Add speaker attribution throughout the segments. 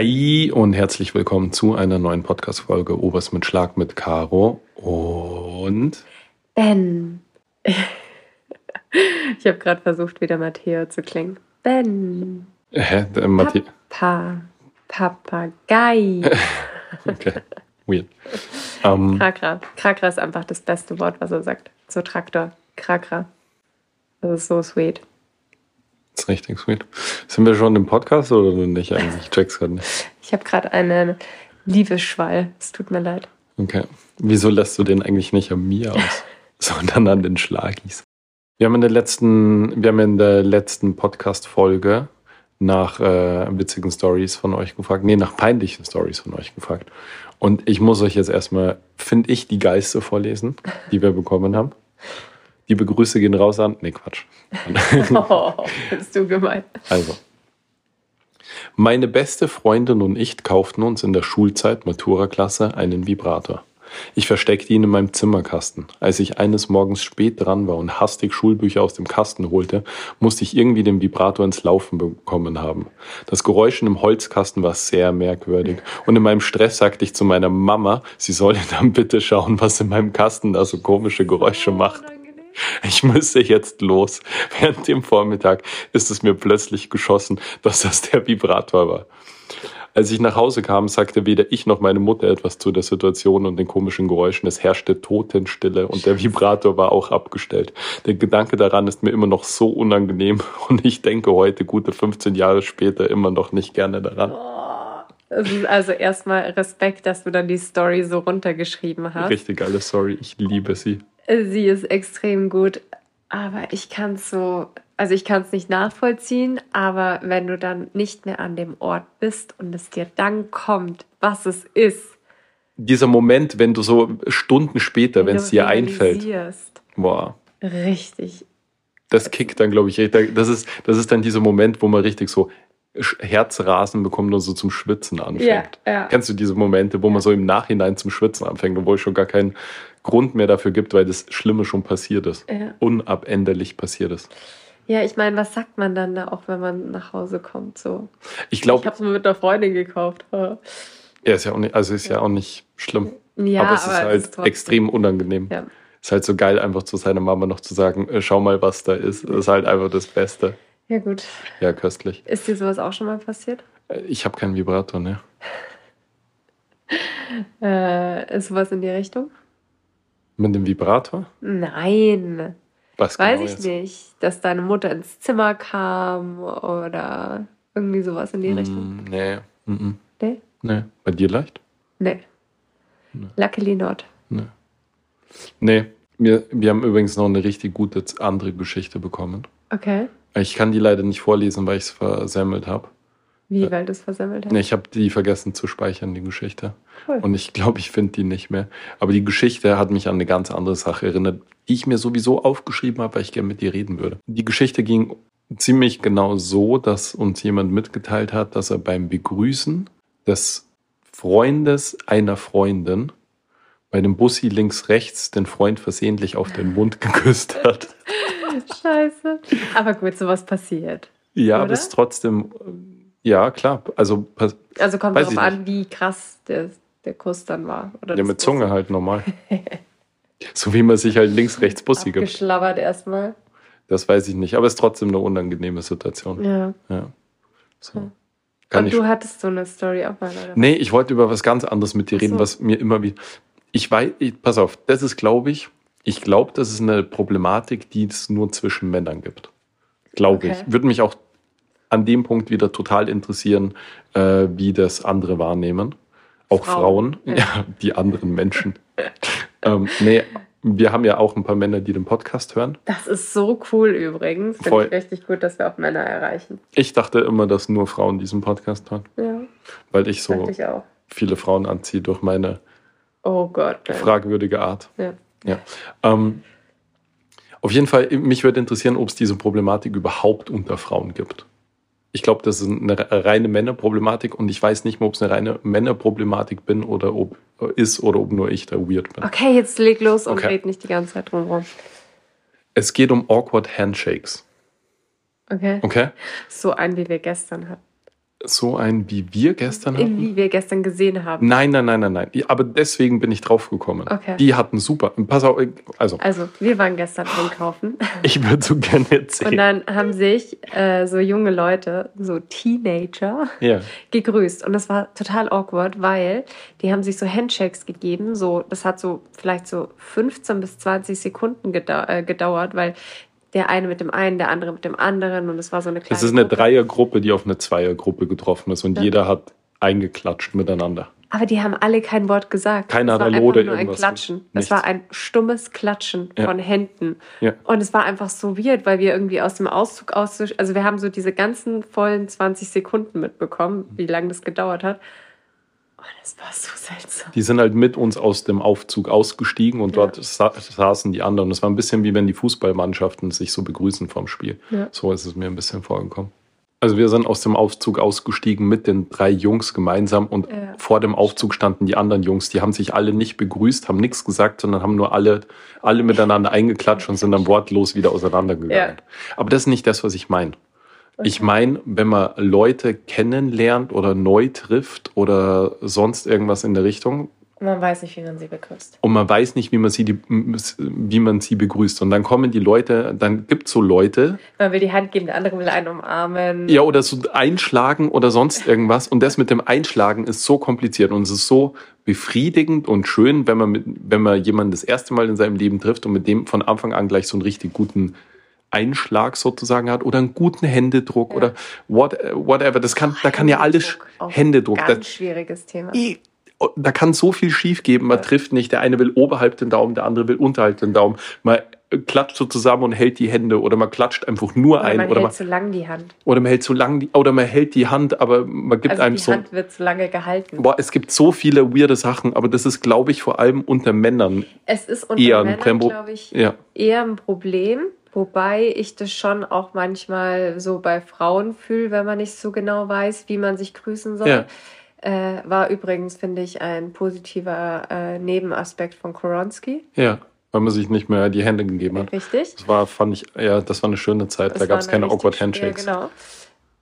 Speaker 1: Hi und herzlich willkommen zu einer neuen Podcast-Folge Oberst mit Schlag mit Caro und
Speaker 2: Ben. Ich habe gerade versucht, wieder Matteo zu klingen. Ben.
Speaker 1: Hä? Der Mathe
Speaker 2: Pa. Papagei.
Speaker 1: okay. Weird. Ähm,
Speaker 2: Krakra. Krakra ist einfach das beste Wort, was er sagt. So Traktor. Krakra. Das ist so sweet.
Speaker 1: Ist richtig sweet. Sind wir schon im Podcast oder nicht eigentlich? Ich check's gerade nicht.
Speaker 2: Ich habe gerade einen Liebesschwall. Es tut mir leid.
Speaker 1: Okay. Wieso lässt du den eigentlich nicht an mir aus, sondern an den Schlagis? Wir haben in der letzten, wir haben in der letzten Podcast-Folge nach äh, witzigen Stories von euch gefragt. Nee, nach peinlichen Stories von euch gefragt. Und ich muss euch jetzt erstmal, finde ich, die Geiste vorlesen, die wir bekommen haben. Die Begrüße gehen raus an. Nee, Quatsch.
Speaker 2: Oh, bist du gemein.
Speaker 1: Also. Meine beste Freundin und ich kauften uns in der Schulzeit Matura-Klasse einen Vibrator. Ich versteckte ihn in meinem Zimmerkasten. Als ich eines Morgens spät dran war und hastig Schulbücher aus dem Kasten holte, musste ich irgendwie den Vibrator ins Laufen bekommen haben. Das Geräusch in dem Holzkasten war sehr merkwürdig und in meinem Stress sagte ich zu meiner Mama, sie solle dann bitte schauen, was in meinem Kasten da so komische Geräusche macht. Ich müsste jetzt los. Während dem Vormittag ist es mir plötzlich geschossen, dass das der Vibrator war. Als ich nach Hause kam, sagte weder ich noch meine Mutter etwas zu der Situation und den komischen Geräuschen. Es herrschte Totenstille und der Vibrator war auch abgestellt. Der Gedanke daran ist mir immer noch so unangenehm und ich denke heute, gute 15 Jahre später, immer noch nicht gerne daran.
Speaker 2: Ist also erstmal Respekt, dass du dann die Story so runtergeschrieben hast.
Speaker 1: Richtig geile Story, ich liebe sie.
Speaker 2: Sie ist extrem gut, aber ich kann es so, also ich kann es nicht nachvollziehen, aber wenn du dann nicht mehr an dem Ort bist und es dir dann kommt, was es ist,
Speaker 1: Dieser Moment, wenn du so Stunden später, wenn es dir einfällt, wow,
Speaker 2: Richtig.
Speaker 1: das kickt dann, glaube ich, richtig. Das ist, das ist dann dieser Moment, wo man richtig so Herzrasen bekommt und so zum Schwitzen anfängt.
Speaker 2: Ja, ja.
Speaker 1: Kennst du diese Momente, wo man so im Nachhinein zum Schwitzen anfängt, obwohl es schon gar keinen Grund mehr dafür gibt, weil das Schlimme schon passiert ist.
Speaker 2: Ja.
Speaker 1: Unabänderlich passiert ist.
Speaker 2: Ja, ich meine, was sagt man dann da auch, wenn man nach Hause kommt? So.
Speaker 1: Ich
Speaker 2: Ich
Speaker 1: glaube,
Speaker 2: habe es mir mit einer Freundin gekauft.
Speaker 1: er ist ja auch nicht, also ist ja auch nicht schlimm.
Speaker 2: Ja,
Speaker 1: aber es ist halt
Speaker 2: trotzdem-
Speaker 1: extrem unangenehm.
Speaker 2: Ja.
Speaker 1: Ist halt so geil, einfach zu seiner Mama noch zu sagen, äh, schau mal, was da ist. Das ist halt einfach das Beste.
Speaker 2: Ja, gut.
Speaker 1: Ja, köstlich.
Speaker 2: Ist dir sowas auch schon mal passiert?
Speaker 1: Äh, Ich habe keinen Vibrator, ne?
Speaker 2: Äh, ist sowas in die Richtung?
Speaker 1: Mit dem Vibrator?
Speaker 2: Nein.
Speaker 1: Was
Speaker 2: Weiß
Speaker 1: genau
Speaker 2: ich
Speaker 1: jetzt?
Speaker 2: nicht. Dass deine Mutter ins Zimmer kam oder irgendwie sowas in die Richtung.
Speaker 1: Mm, nee. Mm -mm.
Speaker 2: Nee?
Speaker 1: Nee. Bei dir leicht?
Speaker 2: Nee. Luckily not.
Speaker 1: Nee. Nee. Wir, wir haben übrigens noch eine richtig gute andere Geschichte bekommen.
Speaker 2: Okay.
Speaker 1: Ich kann die leider nicht vorlesen, weil ich es versemmelt habe.
Speaker 2: Wie, weil du es versammelt hast?
Speaker 1: Nee, ich habe die vergessen zu speichern, die Geschichte.
Speaker 2: Cool.
Speaker 1: Und ich glaube, ich finde die nicht mehr. Aber die Geschichte hat mich an eine ganz andere Sache erinnert, die ich mir sowieso aufgeschrieben habe, weil ich gerne mit dir reden würde. Die Geschichte ging ziemlich genau so, dass uns jemand mitgeteilt hat, dass er beim Begrüßen des Freundes einer Freundin bei dem Bussi links rechts den Freund versehentlich auf den Mund geküsst hat.
Speaker 2: Scheiße. Aber gut, sowas passiert.
Speaker 1: Ja, aber
Speaker 2: Oder?
Speaker 1: es ist trotzdem, ja, klar. Also,
Speaker 2: Also kommt darauf an, wie krass der, der Kuss dann war. Oder
Speaker 1: ja, mit Zunge halt normal. so wie man sich halt links rechts Bussi gibt.
Speaker 2: Abgeschlabbert erstmal.
Speaker 1: Das weiß ich nicht, aber es ist trotzdem eine unangenehme Situation.
Speaker 2: Ja.
Speaker 1: Ja. So. Kann
Speaker 2: Und du hattest so eine Story auch mal, oder?
Speaker 1: Nee, ich wollte über was ganz anderes mit dir
Speaker 2: Ach
Speaker 1: reden,
Speaker 2: so.
Speaker 1: was mir immer wieder. Ich weiß, ich, pass auf, das ist, glaube ich, ich glaube, das ist eine Problematik, die es nur zwischen Männern gibt. Glaube
Speaker 2: Okay.
Speaker 1: ich. Würde mich auch an dem Punkt wieder total interessieren, äh, wie das andere wahrnehmen. Auch Frauen,
Speaker 2: Frauen,
Speaker 1: ja. die anderen Menschen. ähm, nee, wir haben ja auch ein paar Männer, die den Podcast hören.
Speaker 2: Das ist so cool übrigens. Finde ich richtig gut, dass wir auch Männer erreichen.
Speaker 1: Ich dachte immer, dass nur Frauen diesen Podcast hören,
Speaker 2: Ja,
Speaker 1: weil ich so
Speaker 2: ich
Speaker 1: viele Frauen anziehe durch meine
Speaker 2: Oh Gott.
Speaker 1: fragwürdige Art.
Speaker 2: Ja.
Speaker 1: Ja. Ähm, auf jeden Fall, mich würde interessieren, ob es diese Problematik überhaupt unter Frauen gibt. Ich glaube, das ist eine reine Männerproblematik und ich weiß nicht mehr, ob es eine reine Männerproblematik bin oder ob ist oder ob nur ich da weird bin.
Speaker 2: Okay, jetzt leg los und
Speaker 1: Okay.
Speaker 2: red nicht die ganze Zeit drumherum.
Speaker 1: Es geht um awkward Handshakes.
Speaker 2: Okay?
Speaker 1: Okay?
Speaker 2: So ein, wie wir gestern hatten.
Speaker 1: So ein, wie wir gestern hatten?
Speaker 2: Wie wir gestern gesehen haben.
Speaker 1: Nein, nein, nein, nein, nein. Aber deswegen bin ich drauf gekommen.
Speaker 2: Okay.
Speaker 1: Die hatten super. Pass auf, also,
Speaker 2: Also, wir waren gestern einkaufen.
Speaker 1: ich würde so gerne
Speaker 2: Und
Speaker 1: erzählen.
Speaker 2: dann haben sich äh, so junge Leute, so Teenager,
Speaker 1: Ja.
Speaker 2: gegrüßt. Und das war total awkward, weil die haben sich so Handshakes gegeben. So, das hat so vielleicht so 15 bis 20 Sekunden gedau äh, gedauert, weil der eine mit dem einen, der andere mit dem anderen. Und es war so eine kleine
Speaker 1: Es ist eine
Speaker 2: Gruppe.
Speaker 1: Dreiergruppe, die auf eine Zweiergruppe getroffen ist und
Speaker 2: Ja.
Speaker 1: jeder hat eingeklatscht miteinander.
Speaker 2: Aber die haben alle kein Wort gesagt.
Speaker 1: Keiner hat
Speaker 2: nur ein
Speaker 1: irgendwas.
Speaker 2: Klatschen.
Speaker 1: Nichts.
Speaker 2: Es war ein stummes Klatschen
Speaker 1: Ja.
Speaker 2: von Händen.
Speaker 1: Ja.
Speaker 2: Und es war einfach so weird, weil wir irgendwie aus dem Auszug aus, also wir haben so diese ganzen vollen 20 Sekunden mitbekommen, wie lange das gedauert hat. Und es war so seltsam.
Speaker 1: Die sind halt mit uns aus dem Aufzug ausgestiegen und
Speaker 2: Ja.
Speaker 1: dort sa saßen die anderen. Das war ein bisschen wie wenn die Fußballmannschaften sich so begrüßen vom Spiel.
Speaker 2: Ja.
Speaker 1: So ist es mir ein bisschen vorgekommen. Also wir sind aus dem Aufzug ausgestiegen mit den drei Jungs gemeinsam und
Speaker 2: Ja.
Speaker 1: vor dem Aufzug standen die anderen Jungs. Die haben sich alle nicht begrüßt, haben nichts gesagt, sondern haben nur alle, alle miteinander eingeklatscht und sind dann wortlos wieder auseinandergegangen. Aber das ist nicht das, was ich meine. Ich meine, wenn man Leute kennenlernt oder neu trifft oder sonst irgendwas in der Richtung,
Speaker 2: Man weiß nicht, wie man sie begrüßt.
Speaker 1: und man weiß nicht, wie man sie, die, wie man sie begrüßt. Und dann kommen die Leute, dann gibt's so Leute,
Speaker 2: Man will die Hand geben, der andere will einen umarmen.
Speaker 1: ja, oder so einschlagen oder sonst irgendwas. Und das mit dem Einschlagen ist so kompliziert und es ist so befriedigend und schön, wenn man, mit, wenn man jemanden das erste Mal in seinem Leben trifft und mit dem von Anfang an gleich so einen richtig guten Einschlag sozusagen hat oder einen guten Händedruck
Speaker 2: Ja.
Speaker 1: oder what, whatever. Das kann, da kann ja alles
Speaker 2: Auch
Speaker 1: Händedruck.
Speaker 2: Ganz
Speaker 1: Das,
Speaker 2: schwieriges Thema.
Speaker 1: I- da kann so viel schief geben. Man
Speaker 2: Ja.
Speaker 1: trifft nicht. Der eine will oberhalb den Daumen, der andere will unterhalb den Daumen. Man klatscht so zusammen und hält die Hände oder man klatscht einfach nur
Speaker 2: Oder
Speaker 1: ein
Speaker 2: man
Speaker 1: oder
Speaker 2: hält
Speaker 1: man,
Speaker 2: zu lang die Hand.
Speaker 1: oder man hält so lang die, oder man hält die Hand, aber man gibt
Speaker 2: Also
Speaker 1: einem
Speaker 2: die
Speaker 1: so.
Speaker 2: Hand wird zu lange gehalten.
Speaker 1: Boah, es gibt so viele weirde Sachen, aber das ist, glaube ich, vor allem unter Männern
Speaker 2: Es ist unter
Speaker 1: eher
Speaker 2: Männern, glaube ich,
Speaker 1: Ja,
Speaker 2: eher ein Problem. Wobei ich das schon auch manchmal so bei Frauen fühle, wenn man nicht so genau weiß, wie man sich grüßen soll.
Speaker 1: Ja.
Speaker 2: Äh, war übrigens, finde ich, ein positiver äh, Nebenaspekt von Koronski.
Speaker 1: ja, weil man sich nicht mehr die Hände gegeben hat.
Speaker 2: Richtig.
Speaker 1: Das war, fand ich, ja, das war eine schöne Zeit. da
Speaker 2: Das
Speaker 1: gab es
Speaker 2: war eine
Speaker 1: keine awkward Handshakes.
Speaker 2: Ja, genau.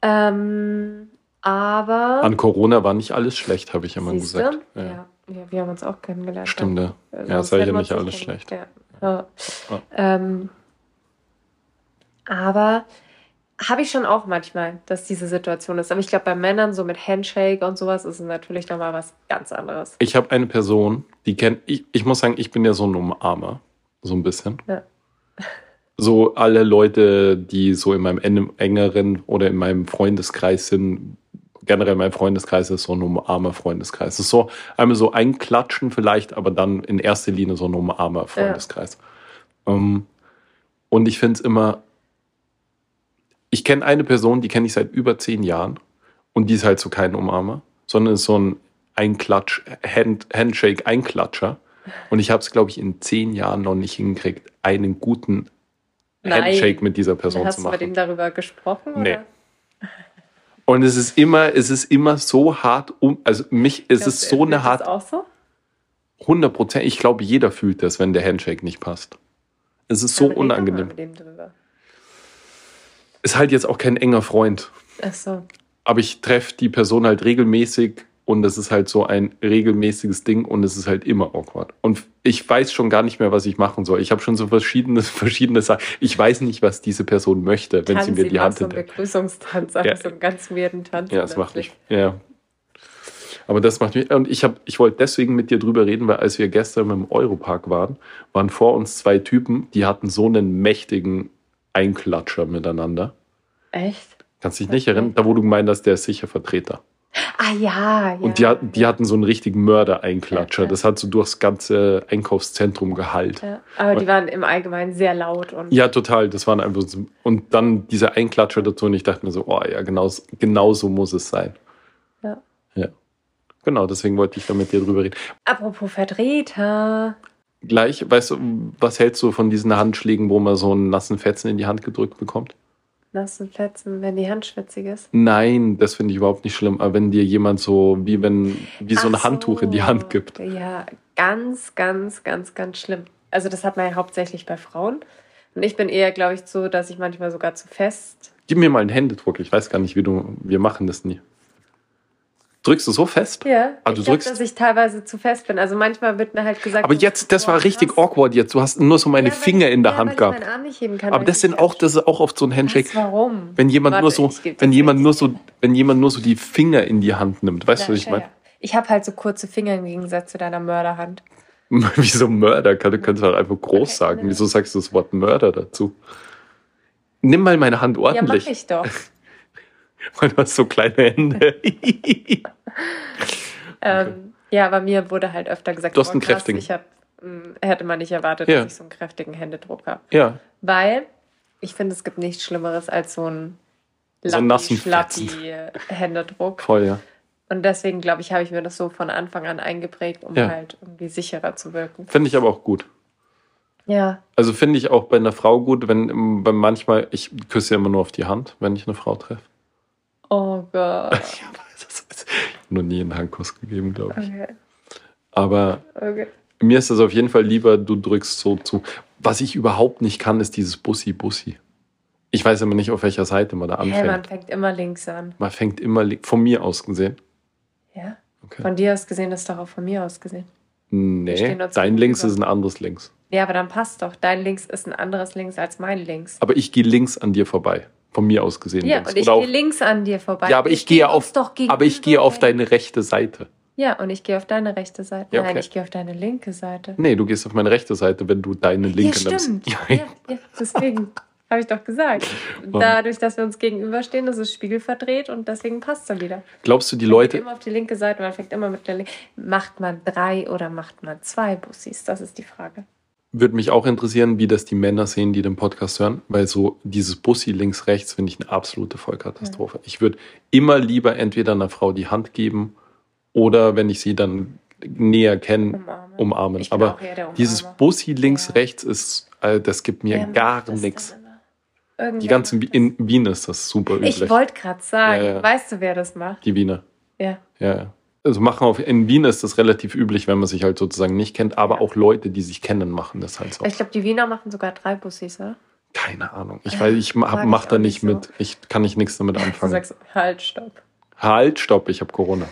Speaker 2: Ähm, aber.
Speaker 1: An Corona war nicht alles schlecht, habe ich immer
Speaker 2: Siehst du?
Speaker 1: gesagt.
Speaker 2: Ja.
Speaker 1: Ja.
Speaker 2: Wir haben uns auch kennengelernt.
Speaker 1: Stimmt, ja. Ja,
Speaker 2: sonst
Speaker 1: ist ja nicht alles schlecht.
Speaker 2: Ja. Ja.
Speaker 1: Ja.
Speaker 2: Ähm, aber habe ich schon auch manchmal, dass diese Situation ist. Aber ich glaube, bei Männern so mit Handshake und sowas ist es natürlich nochmal was ganz anderes.
Speaker 1: Ich habe eine Person, die kennt, ich, ich muss sagen, ich bin ja so ein Umarmer, so ein bisschen.
Speaker 2: Ja.
Speaker 1: So alle Leute, die so in meinem en- engeren oder in meinem Freundeskreis sind, generell mein Freundeskreis ist so ein umarmer Freundeskreis. Es ist so einmal so ein Klatschen vielleicht, aber dann in erster Linie so ein umarmer Freundeskreis. Ähm, und ich finde es immer, ich kenne eine Person, die kenne ich seit über zehn Jahren und die ist halt so kein Umarmer, sondern ist so ein Einklatsch, Hand, Handshake, Einklatscher. Und ich habe es, glaube ich, in zehn Jahren noch nicht hingekriegt, einen guten
Speaker 2: Nein.
Speaker 1: Handshake mit dieser Person
Speaker 2: Hast
Speaker 1: zu
Speaker 2: du mit ihm
Speaker 1: machen.
Speaker 2: darüber gesprochen?
Speaker 1: Nee.
Speaker 2: Oder?
Speaker 1: Und es ist immer, es ist immer so hart, um, also mich, es
Speaker 2: Glaubst
Speaker 1: ist
Speaker 2: du,
Speaker 1: so eine hart,
Speaker 2: das auch so?
Speaker 1: 100 Prozent, ich glaube, jeder fühlt das, wenn der Handshake nicht passt. Es ist so unangenehm. Ist halt jetzt auch kein enger Freund.
Speaker 2: Ach so.
Speaker 1: aber ich treffe die Person halt regelmäßig und es ist halt so ein regelmäßiges Ding und es ist halt immer awkward. Und ich weiß schon gar nicht mehr, was ich machen soll. Ich habe schon so verschiedene, verschiedene Sachen. Ich weiß nicht, was diese Person möchte, wenn sie
Speaker 2: Tanz
Speaker 1: mir die Hand
Speaker 2: so
Speaker 1: hinter.
Speaker 2: Begrüßungstanz,
Speaker 1: Ja.
Speaker 2: so einen ganz weirden Tanz.
Speaker 1: Ja, das macht mich. Ja. Aber das macht mich. Und ich habe, ich wollte deswegen mit dir drüber reden, weil als wir gestern im Europark waren, waren vor uns zwei Typen, die hatten so einen mächtigen Einklatscher miteinander.
Speaker 2: Echt?
Speaker 1: Kannst dich nicht
Speaker 2: Okay.
Speaker 1: erinnern? Da, wo du gemeint hast, der ist sicher Vertreter.
Speaker 2: Ah ja, ja.
Speaker 1: Und die, die hatten so einen richtigen Mörder-Einklatscher.
Speaker 2: Ja, ja.
Speaker 1: Das hat so durchs ganze Einkaufszentrum gehalt.
Speaker 2: Ja, aber die waren im Allgemeinen sehr laut und
Speaker 1: Ja, total. Das waren einfach so. Und dann dieser Einklatscher dazu. Und ich dachte mir so, oh ja, genau, genau so muss es sein.
Speaker 2: Ja.
Speaker 1: Ja. Genau, deswegen wollte ich da mit dir drüber reden.
Speaker 2: Apropos Vertreter.
Speaker 1: Gleich, weißt du, was hältst du von diesen Handschlägen, wo man so einen nassen Fetzen in die Hand gedrückt bekommt?
Speaker 2: Nassen Plätzen, wenn die Hand schwitzig ist.
Speaker 1: Nein, das finde ich überhaupt nicht schlimm. Aber wenn dir jemand so, wie wenn, wie so ein
Speaker 2: Ach
Speaker 1: Handtuch in die Hand gibt.
Speaker 2: Ja, ganz, ganz, ganz, ganz schlimm. Also das hat man ja hauptsächlich bei Frauen. Und ich bin eher, glaube ich, so, dass ich manchmal sogar zu fest.
Speaker 1: Gib mir mal einen Händedruck. Ich weiß gar nicht, wie du, wir machen das nie. Drückst du so fest?
Speaker 2: Ja, ich
Speaker 1: du
Speaker 2: glaube,
Speaker 1: drückst-
Speaker 2: dass ich teilweise zu fest bin. Also manchmal wird mir halt gesagt...
Speaker 1: Aber jetzt, das war richtig
Speaker 2: krass.
Speaker 1: awkward jetzt. Du hast nur so meine
Speaker 2: Ja,
Speaker 1: Finger
Speaker 2: ich-
Speaker 1: in der
Speaker 2: ja,
Speaker 1: Hand
Speaker 2: weil ich
Speaker 1: gehabt.
Speaker 2: meinen Arm nicht heben kann,
Speaker 1: Aber das
Speaker 2: ich
Speaker 1: sind auch, das ist auch oft so ein Handshake.
Speaker 2: Was, warum?
Speaker 1: Wenn jemand
Speaker 2: Warte,
Speaker 1: nur so,
Speaker 2: ich
Speaker 1: wenn jemand nur so, wenn jemand nur so die Finger in die Hand nimmt, weißt du, was ich meine?
Speaker 2: Ich habe halt so kurze Finger im Gegensatz zu deiner Mörderhand.
Speaker 1: Wieso Mörder? Du kannst halt einfach groß
Speaker 2: Okay,
Speaker 1: sagen. Wieso sagst du das Wort Mörder dazu? Nimm mal meine Hand
Speaker 2: Ja, mach
Speaker 1: ordentlich.
Speaker 2: ich doch.
Speaker 1: Weil du hast so kleine Hände.
Speaker 2: Ähm, ja, aber mir wurde halt öfter gesagt,
Speaker 1: Du hast einen
Speaker 2: krass,
Speaker 1: kräftigen.
Speaker 2: Ich hab, mh, hätte man nicht erwartet,
Speaker 1: Ja.
Speaker 2: dass ich so einen kräftigen Händedruck habe.
Speaker 1: ja.
Speaker 2: Weil ich finde, es gibt nichts Schlimmeres als so einen
Speaker 1: So einen
Speaker 2: Händedruck.
Speaker 1: Voll, ja.
Speaker 2: Und deswegen, glaube ich, habe ich mir das so von Anfang an eingeprägt, um
Speaker 1: Ja.
Speaker 2: halt irgendwie sicherer zu wirken.
Speaker 1: Finde ich aber auch gut.
Speaker 2: Ja.
Speaker 1: Also finde ich auch bei einer Frau gut, wenn bei manchmal, ich küsse ja immer nur auf die Hand, wenn ich eine Frau treffe.
Speaker 2: Oh Gott.
Speaker 1: Ich habe noch nie einen Handkuss gegeben, glaube ich.
Speaker 2: Okay.
Speaker 1: Aber
Speaker 2: okay.
Speaker 1: mir ist es auf jeden Fall lieber, du drückst so zu. Was ich überhaupt nicht kann, ist dieses Bussi-Bussi. Ich weiß immer nicht, auf welcher Seite man da
Speaker 2: Hey, man
Speaker 1: anfängt.
Speaker 2: fängt immer links an.
Speaker 1: Man fängt immer li- von mir aus gesehen.
Speaker 2: Ja?
Speaker 1: Okay.
Speaker 2: Von dir aus gesehen ist doch auch von mir aus gesehen.
Speaker 1: Nee, dein Links
Speaker 2: gegenüber.
Speaker 1: ist ein anderes Links.
Speaker 2: Ja, aber dann passt doch. Dein links ist ein anderes links als mein links.
Speaker 1: Aber ich gehe links an dir vorbei. Von mir aus gesehen
Speaker 2: Ja,
Speaker 1: links.
Speaker 2: und ich gehe links an dir vorbei.
Speaker 1: ja, aber ich
Speaker 2: Wir
Speaker 1: gehe auf, aber ich gehe auf deine rechte Seite.
Speaker 2: Ja, und ich gehe auf deine rechte Seite.
Speaker 1: Ja,
Speaker 2: Nein,
Speaker 1: okay.
Speaker 2: ich gehe auf deine linke Seite.
Speaker 1: Nee, du gehst auf meine rechte Seite, wenn du deine linke
Speaker 2: ja, stimmt.
Speaker 1: nimmst.
Speaker 2: Ja, ja, deswegen habe ich doch gesagt. Dadurch, dass wir uns gegenüberstehen, ist es spiegelverdreht und deswegen passt es dann wieder.
Speaker 1: Glaubst du, die
Speaker 2: Man geht
Speaker 1: Leute,
Speaker 2: immer auf die linke Seite, man fängt immer mit der linken. Macht man drei oder macht man zwei Bussis? Das ist die Frage.
Speaker 1: Würde mich auch interessieren, wie das die Männer sehen, die den Podcast hören, weil so dieses Bussi links, rechts finde ich eine absolute Vollkatastrophe. Ich würde immer lieber entweder einer Frau die Hand geben oder wenn ich sie dann näher kenne,
Speaker 2: Umarmen.
Speaker 1: umarmen. Aber dieses. Bussi links,
Speaker 2: Ja.
Speaker 1: rechts ist, äh, das gibt mir
Speaker 2: macht
Speaker 1: gar nichts. Die ganzen, in Wien ist das super üblich.
Speaker 2: Ich wollte gerade sagen,
Speaker 1: Ja, ja.
Speaker 2: weißt du, wer das macht?
Speaker 1: die Wiener.
Speaker 2: Ja.
Speaker 1: Ja, ja. Also machen auf, in Wien ist das relativ üblich, wenn man sich halt sozusagen nicht kennt, aber auch Leute, die sich kennen, machen das halt so.
Speaker 2: Ich glaube, die Wiener machen sogar drei Bussis, oder?
Speaker 1: Keine Ahnung. Ich weiß, ich
Speaker 2: mag
Speaker 1: mach,
Speaker 2: ich
Speaker 1: da nicht
Speaker 2: nicht so.
Speaker 1: mit. Ich kann ich nichts damit
Speaker 2: Du
Speaker 1: anfangen.
Speaker 2: sagst, halt, stopp.
Speaker 1: Halt, stopp, ich habe Corona.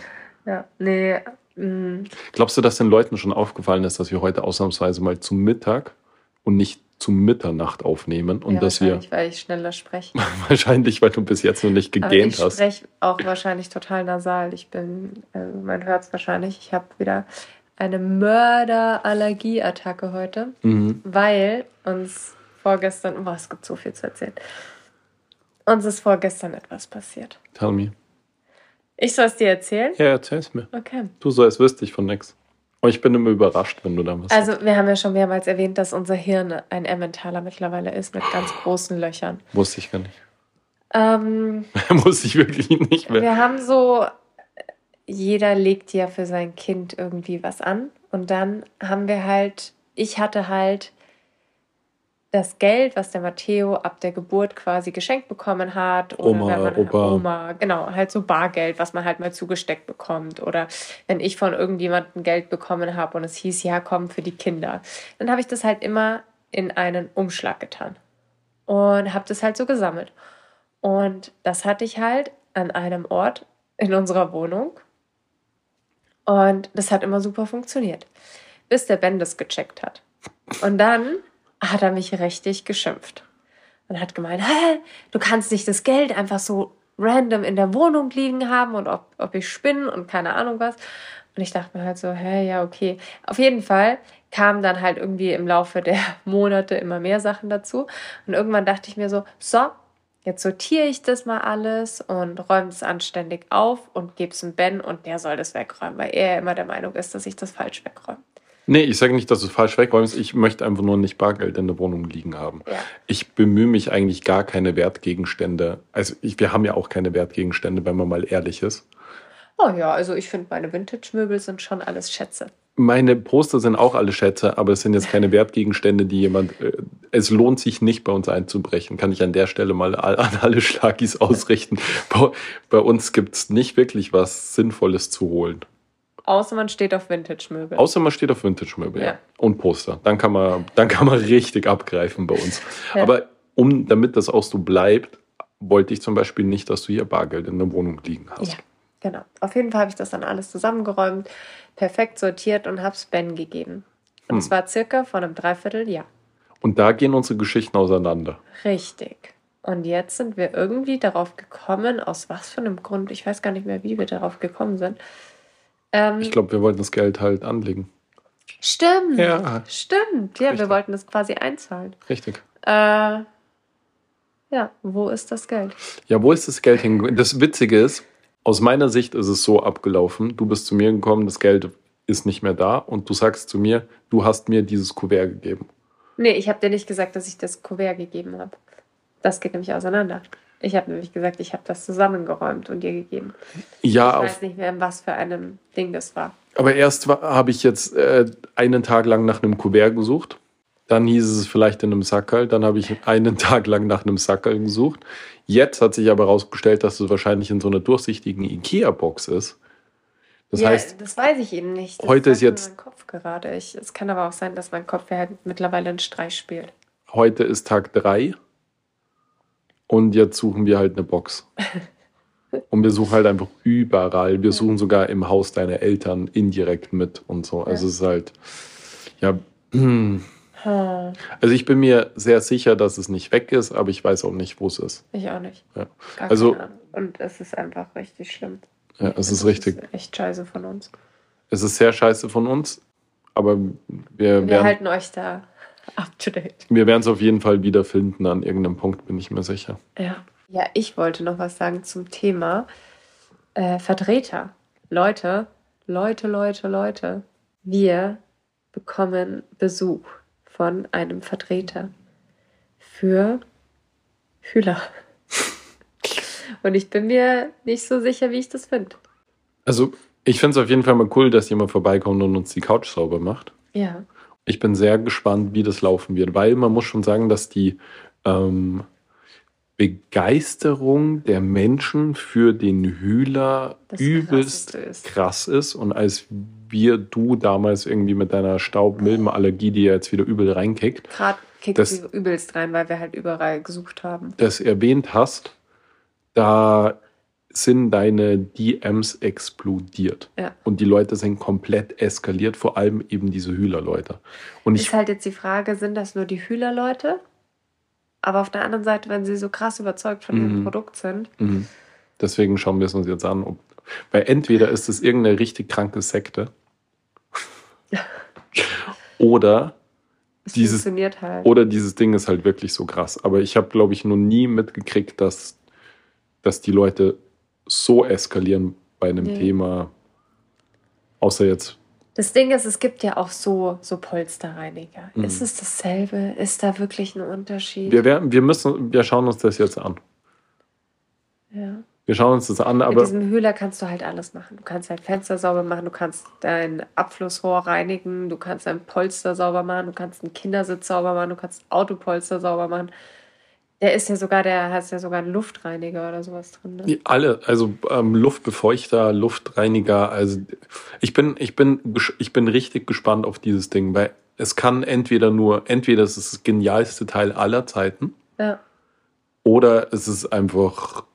Speaker 2: Ja, nee. mm,
Speaker 1: Glaubst du, dass den Leuten schon aufgefallen ist, dass wir heute ausnahmsweise mal zum Mittag und nicht zum Mitternacht aufnehmen und
Speaker 2: ja,
Speaker 1: dass wir
Speaker 2: wahrscheinlich, weil ich schneller spreche.
Speaker 1: wahrscheinlich, weil du bis jetzt noch nicht gegähnt
Speaker 2: ich
Speaker 1: hast.
Speaker 2: spreche auch wahrscheinlich total nasal. Ich bin, also man hört es wahrscheinlich, ich habe wieder eine Mörderallergieattacke heute,
Speaker 1: Mhm.
Speaker 2: weil uns vorgestern, boah, es gibt so viel zu erzählen. Uns ist vorgestern etwas passiert.
Speaker 1: Tell me.
Speaker 2: Ich soll es dir erzählen?
Speaker 1: Ja, erzähl's mir.
Speaker 2: Okay.
Speaker 1: Du so, als wüsste ich von nix. Ich bin immer überrascht, wenn du da was
Speaker 2: Also, wir haben ja schon mehrmals erwähnt, dass unser Hirn ein Emmentaler mittlerweile ist mit ganz großen Löchern.
Speaker 1: Wusste ich gar nicht.
Speaker 2: Ähm,
Speaker 1: Wusste ich wirklich nicht mehr.
Speaker 2: Wir haben so, jeder legt ja für sein Kind irgendwie was an. Und dann haben wir halt, ich hatte halt das Geld, was der Matteo ab der Geburt quasi geschenkt bekommen hat. Oder
Speaker 1: Oma,
Speaker 2: wenn man
Speaker 1: Opa.
Speaker 2: Oma, genau, halt so Bargeld, was man halt mal zugesteckt bekommt. Oder wenn ich von irgendjemandem Geld bekommen habe und es hieß, ja, komm für die Kinder. Dann habe ich das halt immer in einen Umschlag getan. Und habe das halt so gesammelt. Und das hatte ich halt an einem Ort in unserer Wohnung. Und das hat immer super funktioniert. Bis der Ben das gecheckt hat. Und dann hat er mich richtig geschimpft. Und hat gemeint, hä, du kannst nicht das Geld einfach so random in der Wohnung liegen haben und ob, ob ich spinne und keine Ahnung was. Und ich dachte mir halt so, hä, ja, okay. Auf jeden Fall kamen dann halt irgendwie im Laufe der Monate immer mehr Sachen dazu. Und irgendwann dachte ich mir so, so, jetzt sortiere ich das mal alles und räume es anständig auf und gebe es dem Ben und der soll das wegräumen, weil er immer der Meinung ist, dass ich das falsch wegräume.
Speaker 1: Nee, ich sage nicht, dass du es falsch wegräumst. Ich möchte einfach nur nicht Bargeld in der Wohnung liegen haben.
Speaker 2: Ja.
Speaker 1: Ich bemühe mich eigentlich gar keine Wertgegenstände. Also ich, wir haben ja auch keine Wertgegenstände, wenn man mal ehrlich ist.
Speaker 2: Oh ja, also ich finde, meine Vintage-Möbel sind schon alles Schätze.
Speaker 1: Meine Poster sind auch alle Schätze, aber es sind jetzt keine Wertgegenstände, die jemand. Äh, es lohnt sich nicht, bei uns einzubrechen. Kann ich an der Stelle mal an alle Schlagis ausrichten. Bei, bei uns gibt's nicht wirklich was Sinnvolles zu holen.
Speaker 2: Außer man steht auf Vintage-Möbel.
Speaker 1: Außer man steht auf Vintage-Möbel ja.
Speaker 2: Ja.
Speaker 1: und Poster. Dann kann man, dann kann man richtig abgreifen bei uns.
Speaker 2: Ja.
Speaker 1: Aber um, damit das auch so bleibt, wollte ich zum Beispiel nicht, dass du hier Bargeld in der Wohnung liegen hast.
Speaker 2: Ja, Genau. Auf jeden Fall habe ich das dann alles zusammengeräumt, perfekt sortiert und habe es Ben gegeben. Und
Speaker 1: Hm.
Speaker 2: war circa vor einem Dreivierteljahr.
Speaker 1: Und da gehen unsere Geschichten auseinander.
Speaker 2: Richtig. Und jetzt sind wir irgendwie darauf gekommen, aus was für einem Grund, ich weiß gar nicht mehr, wie wir darauf gekommen sind. Ähm,
Speaker 1: Ich glaube, wir wollten das Geld halt anlegen.
Speaker 2: stimmt.
Speaker 1: Ja.
Speaker 2: Stimmt. Ja, wir
Speaker 1: Richtig.
Speaker 2: wollten das quasi einzahlen.
Speaker 1: Richtig.
Speaker 2: Äh, ja, wo ist das Geld?
Speaker 1: Ja, wo ist das Geld hingegangen? Das Witzige ist, aus meiner Sicht ist es so abgelaufen. Du bist zu mir gekommen, das Geld ist nicht mehr da und du sagst zu mir, du hast mir dieses Kuvert gegeben.
Speaker 2: Nee, ich habe dir nicht gesagt, dass ich das Kuvert gegeben habe. Das geht nämlich auseinander. Ich habe nämlich gesagt, ich habe das zusammengeräumt und dir gegeben.
Speaker 1: Ja,
Speaker 2: ich weiß nicht mehr, was für einem Ding das war.
Speaker 1: aber erst habe ich jetzt äh, einen Tag lang nach einem Kuvert gesucht. Dann hieß es vielleicht in einem Sackerl. Dann habe ich einen Tag lang nach einem Sackerl gesucht. Jetzt hat sich aber herausgestellt, dass es wahrscheinlich in so einer durchsichtigen Ikea-Box ist. Das
Speaker 2: ja,
Speaker 1: heißt,
Speaker 2: das weiß ich eben nicht. Das
Speaker 1: heute ist jetzt-
Speaker 2: mein Kopf gerade. Ich, es kann aber auch sein, dass mein Kopf halt mittlerweile einen Streich spielt.
Speaker 1: heute ist Tag 3 und jetzt suchen wir halt eine Box. Und wir suchen halt einfach überall. Wir suchen sogar im Haus deiner Eltern indirekt mit und so. Also es ist halt, ja, also ich bin mir sehr sicher, dass es nicht weg ist, aber ich weiß auch nicht, wo es ist.
Speaker 2: ich auch nicht.
Speaker 1: Ja. Also-.
Speaker 2: Und es ist einfach richtig schlimm.
Speaker 1: Ja, es ist
Speaker 2: Das
Speaker 1: richtig.
Speaker 2: Ist echt scheiße von uns.
Speaker 1: Es ist sehr scheiße von uns, aber wir
Speaker 2: Wir halten euch da up to date.
Speaker 1: wir werden es auf jeden Fall wiederfinden an irgendeinem Punkt, bin ich mir sicher.
Speaker 2: Ja. Ja, ich wollte noch was sagen zum Thema äh, Vertreter. Leute, Leute, Leute, Leute. Wir bekommen Besuch von einem Vertreter für Schüler. Und ich bin mir nicht so sicher, wie ich das finde.
Speaker 1: Also ich finde es auf jeden Fall mal cool, dass jemand vorbeikommt und uns die Couch sauber macht.
Speaker 2: Ja.
Speaker 1: Ich bin sehr gespannt, wie das laufen wird, weil man muss schon sagen, dass die ähm, Begeisterung der Menschen für den Hühler
Speaker 2: Das
Speaker 1: übelst
Speaker 2: ist.
Speaker 1: krass ist. Und als wir, du damals irgendwie mit deiner Staubmilbenallergie, die ja jetzt wieder übel reinkickt,
Speaker 2: Gerade kickt
Speaker 1: Das-
Speaker 2: sie übelst rein, weil wir halt überall gesucht haben.
Speaker 1: das erwähnt hast, da sind deine DMs explodiert.
Speaker 2: Ja.
Speaker 1: Und die Leute sind komplett eskaliert, vor allem eben diese Hühlerleute. Und ich
Speaker 2: ist halt jetzt die Frage, sind das nur die Hühlerleute? Aber auf der anderen Seite, wenn sie so krass überzeugt von ihrem
Speaker 1: Mhm.
Speaker 2: Produkt sind,
Speaker 1: Mhm. Deswegen schauen wir es uns jetzt an. Ob, weil entweder ist es irgendeine richtig kranke Sekte oder,
Speaker 2: es
Speaker 1: Dieses-
Speaker 2: funktioniert halt.
Speaker 1: oder dieses Ding ist halt wirklich so krass. Aber ich habe, glaube ich, noch nie mitgekriegt, dass, dass die Leute so eskalieren bei einem
Speaker 2: Nee.
Speaker 1: Thema. Außer jetzt.
Speaker 2: Das Ding ist, es gibt ja auch so, so Polsterreiniger.
Speaker 1: Mhm.
Speaker 2: Ist es dasselbe? Ist da wirklich ein Unterschied?
Speaker 1: Wir, werden, wir, müssen, wir schauen uns das jetzt an.
Speaker 2: ja.
Speaker 1: Wir schauen uns das an,
Speaker 2: Mit
Speaker 1: aber
Speaker 2: diesem Hühler kannst du halt alles machen. Du kannst halt Fenster sauber machen, du kannst dein Abflussrohr reinigen, du kannst dein Polster sauber machen, du kannst einen Kindersitz sauber machen, du kannst Autopolster sauber machen. Der ist ja sogar, der hast ja sogar einen Luftreiniger oder sowas drin. Ne?
Speaker 1: Alle, also ähm, Luftbefeuchter, Luftreiniger, also ich bin, ich bin, ich bin richtig gespannt auf dieses Ding, weil es kann entweder nur, entweder es ist das genialste Teil aller Zeiten
Speaker 2: Ja,
Speaker 1: oder es ist einfach,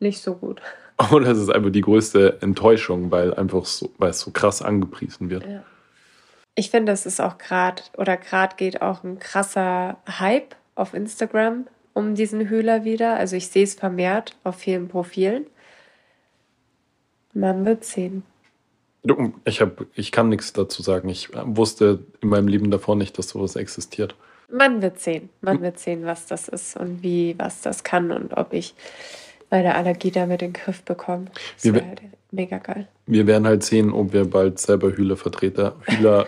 Speaker 2: nicht so gut.
Speaker 1: oder es ist einfach die größte Enttäuschung, weil einfach so, weil es so krass angepriesen wird.
Speaker 2: Ja. Ich finde, es ist auch gerade, oder gerade geht auch ein krasser Hype auf Instagram um diesen Hühler wieder. Also ich sehe es vermehrt auf vielen Profilen. Man wird sehen.
Speaker 1: Ich habe, ich kann nichts dazu sagen. Ich äh, wusste in meinem Leben davor nicht, dass sowas existiert.
Speaker 2: Man wird sehen. Man wird sehen, was das ist und wie, was das kann und ob ich meine Allergie damit in den Griff bekomme. Das
Speaker 1: Wir-
Speaker 2: wäre halt mega geil.
Speaker 1: Wir werden halt sehen, ob wir bald selber Hühlervertreter, Hühler,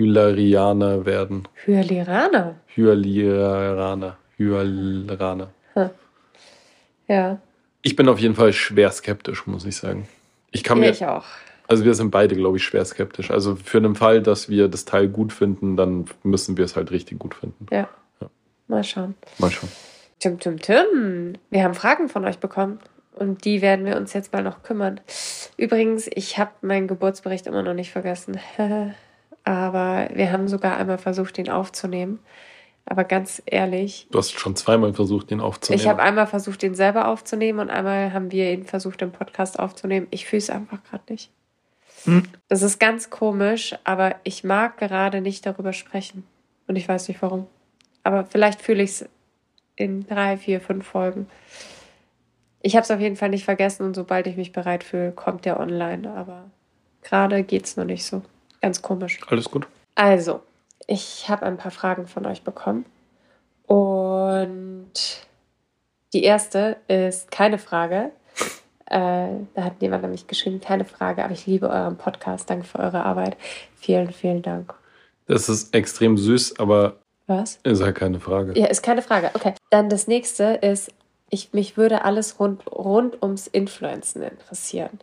Speaker 1: Hühlerianer werden.
Speaker 2: Hyalurana.
Speaker 1: Hyaliraner. Hyaliraner.
Speaker 2: Ja,
Speaker 1: Ich bin auf jeden Fall schwer skeptisch, muss ich sagen. Ich kann
Speaker 2: ja
Speaker 1: mir,
Speaker 2: ich auch.
Speaker 1: also wir sind beide, glaube ich, schwer skeptisch. Also für den Fall, dass wir das Teil gut finden, dann müssen wir es halt richtig gut finden.
Speaker 2: Ja.
Speaker 1: Ja.
Speaker 2: Mal schauen.
Speaker 1: Mal schauen.
Speaker 2: Tim, Tim, Tim. Wir haben Fragen von euch bekommen. Und die werden wir uns jetzt mal noch kümmern. Übrigens, ich habe meinen Geburtsbericht immer noch nicht vergessen. Aber wir haben sogar einmal versucht, ihn aufzunehmen. Aber ganz ehrlich.
Speaker 1: Du hast schon zweimal versucht, den aufzunehmen.
Speaker 2: Ich habe einmal versucht, den selber aufzunehmen und einmal haben wir ihn versucht, im Podcast aufzunehmen. Ich fühle es einfach gerade nicht. Hm. Das ist ganz komisch, aber ich mag gerade nicht darüber sprechen. Und ich weiß nicht warum. Aber vielleicht fühle ich es in drei, vier, fünf Folgen. Ich habe es auf jeden Fall nicht vergessen und sobald ich mich bereit fühle, kommt der online. Aber gerade geht es noch nicht so. Ganz komisch.
Speaker 1: Alles gut.
Speaker 2: Also, ich habe ein paar Fragen von euch bekommen. Und die erste ist keine Frage. Äh, da hat jemand nämlich geschrieben, keine Frage, aber ich liebe euren Podcast. Danke für eure Arbeit. Vielen, vielen Dank.
Speaker 1: Das ist extrem süß, aber
Speaker 2: was?
Speaker 1: Ist halt keine Frage.
Speaker 2: Ja, ist keine Frage. Okay. Dann das nächste ist, ich, mich würde alles rund, rund ums Influencen interessieren.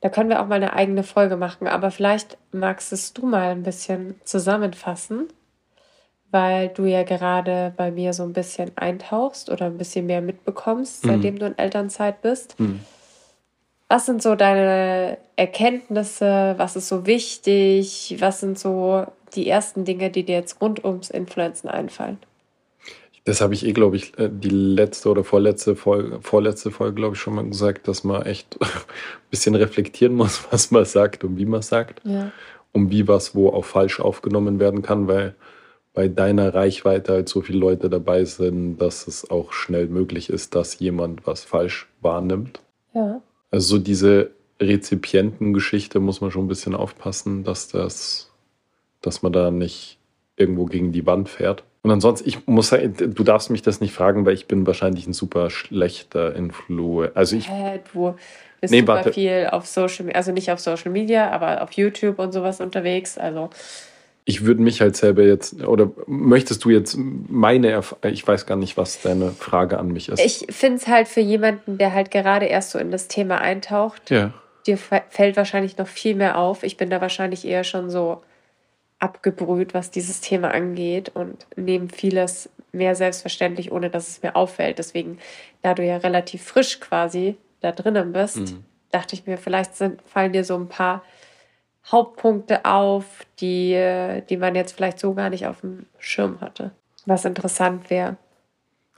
Speaker 2: Da können wir auch mal eine eigene Folge machen, aber vielleicht magst es du mal ein bisschen zusammenfassen, weil du ja gerade bei mir so ein bisschen eintauchst oder ein bisschen mehr mitbekommst, mhm. seitdem du in Elternzeit bist. Mhm. Was sind so deine Erkenntnisse? Was ist so wichtig? Was sind so die ersten Dinge, die dir jetzt rund ums Influenzen einfallen?
Speaker 1: Das habe ich eh, glaube ich, äh, die letzte oder vorletzte Folge, vorletzte Folge, glaube ich, schon mal gesagt, dass man echt ein bisschen reflektieren muss, was man sagt und wie man sagt. Ja. Und wie was wo auch falsch aufgenommen werden kann, weil bei deiner Reichweite halt so viele Leute dabei sind, dass es auch schnell möglich ist, dass jemand was falsch wahrnimmt. Ja. Also so diese Rezipientengeschichte muss man schon ein bisschen aufpassen, dass das, dass man da nicht irgendwo gegen die Wand fährt. Und ansonsten, ich muss sagen, du darfst mich das nicht fragen, weil ich bin wahrscheinlich ein super schlechter Influencer. Also ich.
Speaker 2: Hä, du bist nee, super warte. viel auf Social Media, also nicht auf Social Media, aber auf YouTube und sowas unterwegs. Also.
Speaker 1: Ich würde mich halt selber jetzt, oder möchtest du jetzt meine, Erf ich weiß gar nicht, was deine Frage an mich ist.
Speaker 2: Ich finde es halt für jemanden, der halt gerade erst so in das Thema eintaucht, ja. dir fällt wahrscheinlich noch viel mehr auf. Ich bin da wahrscheinlich eher schon so abgebrüht, was dieses Thema angeht und nehme vieles mehr selbstverständlich, ohne dass es mir auffällt. Deswegen, da du ja relativ frisch quasi da drinnen bist, mhm. dachte ich mir, vielleicht sind, fallen dir so ein paar Hauptpunkte auf, die, die man jetzt vielleicht so gar nicht auf dem Schirm hatte. Was interessant wäre.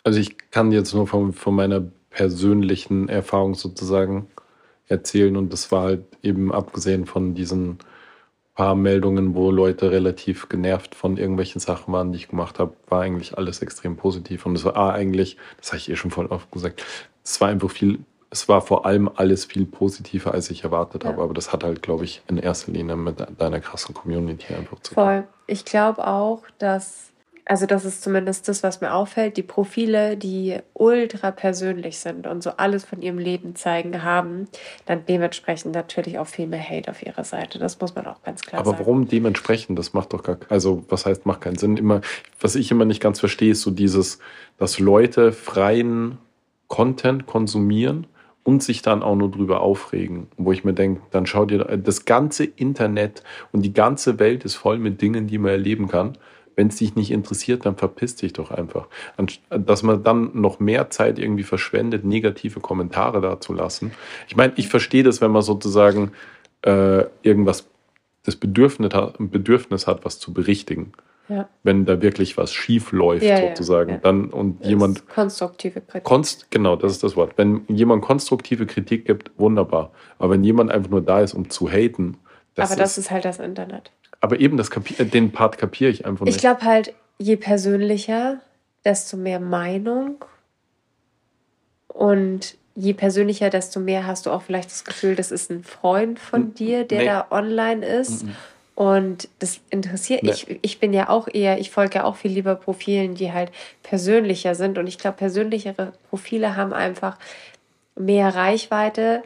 Speaker 1: Also ich kann jetzt nur von, von meiner persönlichen Erfahrung sozusagen erzählen und das war halt eben abgesehen von diesen paar Meldungen, wo Leute relativ genervt von irgendwelchen Sachen waren, die ich gemacht habe, war eigentlich alles extrem positiv. Und es war eigentlich, das habe ich eh schon voll oft gesagt, es war einfach viel, es war vor allem alles viel positiver, als ich erwartet ja. habe. Aber das hat halt, glaube ich, in erster Linie mit deiner krassen Community einfach
Speaker 2: zu tun. Voll. Ich glaube auch, dass also das ist zumindest das, was mir auffällt, die Profile, die ultra persönlich sind und so alles von ihrem Leben zeigen, haben dann dementsprechend natürlich auch viel mehr Hate auf ihrer Seite. Das muss man auch ganz klar
Speaker 1: Aber
Speaker 2: sagen.
Speaker 1: Aber warum dementsprechend? Das macht doch gar, also was heißt, macht keinen Sinn. Immer, was ich immer nicht ganz verstehe, ist so dieses, dass Leute freien Content konsumieren und sich dann auch nur drüber aufregen, wo ich mir denke, dann schau dir das ganze Internet und die ganze Welt ist voll mit Dingen, die man erleben kann wenn es dich nicht interessiert, dann verpiss dich doch einfach. Dass man dann noch mehr Zeit irgendwie verschwendet, negative Kommentare da zu lassen. Ich meine, ich verstehe das, wenn man sozusagen äh, irgendwas, das Bedürfnis hat, Bedürfnis hat, was zu berichtigen. Ja. Wenn da wirklich was schief läuft, ja, sozusagen, ja, dann und das jemand.
Speaker 2: Konstruktive Kritik.
Speaker 1: Konst, genau, das ist das Wort. Wenn jemand konstruktive Kritik gibt, wunderbar. Aber wenn jemand einfach nur da ist, um zu haten,
Speaker 2: das Aber das ist, ist halt das Internet.
Speaker 1: Aber eben das Kapi den Part kapiere ich einfach
Speaker 2: nicht. Ich glaube halt, je persönlicher, desto mehr Meinung. Und je persönlicher, desto mehr hast du auch vielleicht das Gefühl, das ist ein Freund von dir, der nee. da online ist. Mhm. Und das interessiert nee. ich. Ich bin ja auch eher, ich folge ja auch viel lieber Profilen, die halt persönlicher sind. Und ich glaube, persönlichere Profile haben einfach mehr Reichweite.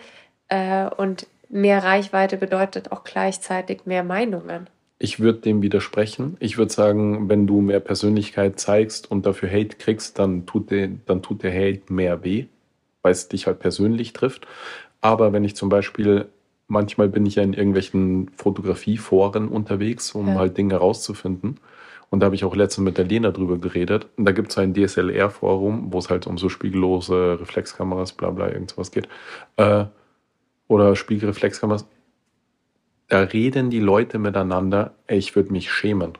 Speaker 2: Äh, und mehr Reichweite bedeutet auch gleichzeitig mehr Meinungen.
Speaker 1: Ich würde dem widersprechen. Ich würde sagen, wenn du mehr Persönlichkeit zeigst und dafür Hate kriegst, dann tut, der, dann tut der Hate mehr weh, weil es dich halt persönlich trifft. Aber wenn ich zum Beispiel, manchmal bin ich ja in irgendwelchen Fotografieforen unterwegs, um ja. halt Dinge rauszufinden. Und da habe ich auch letztens mit der Lena drüber geredet. Und da gibt es ein DSLR-Forum, wo es halt um so spiegellose Reflexkameras, bla bla, irgendwas geht. Äh, oder Spiegelreflexkameras da reden die Leute miteinander, ey, ich würde mich schämen.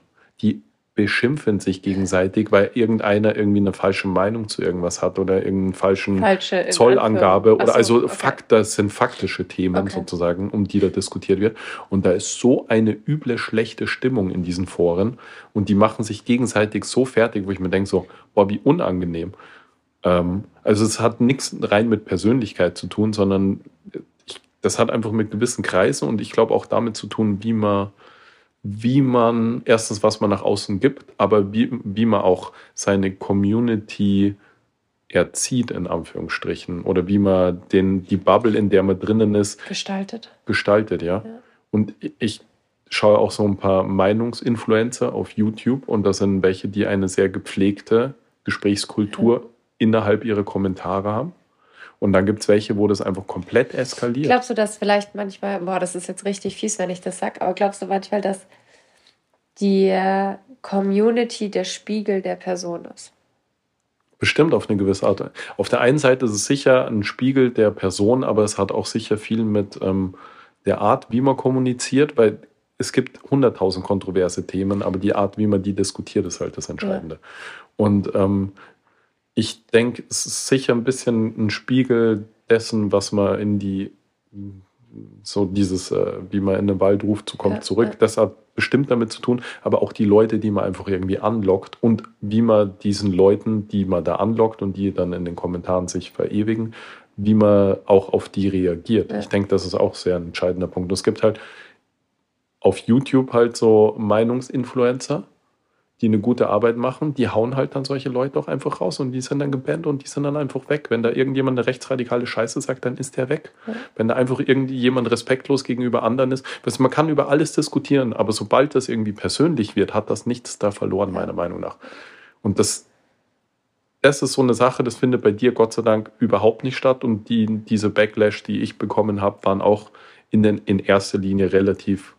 Speaker 1: Die beschimpfen sich gegenseitig, weil irgendeiner irgendwie eine falsche Meinung zu irgendwas hat oder irgendeinen falschen Falsche Zollangabe oder so, also okay. Fakt, das sind faktische Themen okay. sozusagen, um die da diskutiert wird. Und da ist so eine üble, schlechte Stimmung in diesen Foren und die machen sich gegenseitig so fertig, wo ich mir denke so, boah, wie unangenehm. Ähm, also es hat nichts rein mit Persönlichkeit zu tun, sondern das hat einfach mit gewissen Kreisen und ich glaube auch damit zu tun, wie man wie man erstens, was man nach außen gibt, aber wie, wie man auch seine Community erzieht, in Anführungsstrichen, oder wie man den, die Bubble, in der man drinnen ist,
Speaker 2: gestaltet.
Speaker 1: Gestaltet, ja. ja. Und ich schaue auch so ein paar Meinungsinfluencer auf YouTube und das sind welche, die eine sehr gepflegte Gesprächskultur ja. innerhalb ihrer Kommentare haben. Und dann gibt es welche, wo das einfach komplett eskaliert.
Speaker 2: Glaubst du, dass vielleicht manchmal, boah, das ist jetzt richtig fies, wenn ich das sage, aber glaubst du manchmal, dass die Community der Spiegel der Person ist?
Speaker 1: Bestimmt auf eine gewisse Art. Auf der einen Seite ist es sicher ein Spiegel der Person, aber es hat auch sicher viel mit ähm, der Art, wie man kommuniziert, weil es gibt hunderttausend kontroverse Themen, aber die Art, wie man die diskutiert, ist halt das Entscheidende. Ja. Und ähm, ich denke, es ist sicher ein bisschen ein Spiegel dessen, was man in die, so dieses, äh, wie man in den Wald ruft, so kommt ja, zurück. Ja. Das hat bestimmt damit zu tun, aber auch die Leute, die man einfach irgendwie anlockt und wie man diesen Leuten, die man da anlockt und die dann in den Kommentaren sich verewigen, wie man auch auf die reagiert. Ja. Ich denke, das ist auch sehr ein entscheidender Punkt. Und es gibt halt auf YouTube halt so Meinungsinfluencer, die eine gute Arbeit machen, die hauen halt dann solche Leute auch einfach raus und die sind dann gebannt und die sind dann einfach weg. Wenn da irgendjemand eine rechtsradikale Scheiße sagt, dann ist der weg. Ja. Wenn da einfach irgendjemand respektlos gegenüber anderen ist. man kann über alles diskutieren, aber sobald das irgendwie persönlich wird, hat das nichts da verloren, meiner Meinung nach. Und das, das ist so eine Sache, das findet bei dir Gott sei Dank überhaupt nicht statt und die, diese Backlash, die ich bekommen habe, waren auch in, den, in erster Linie relativ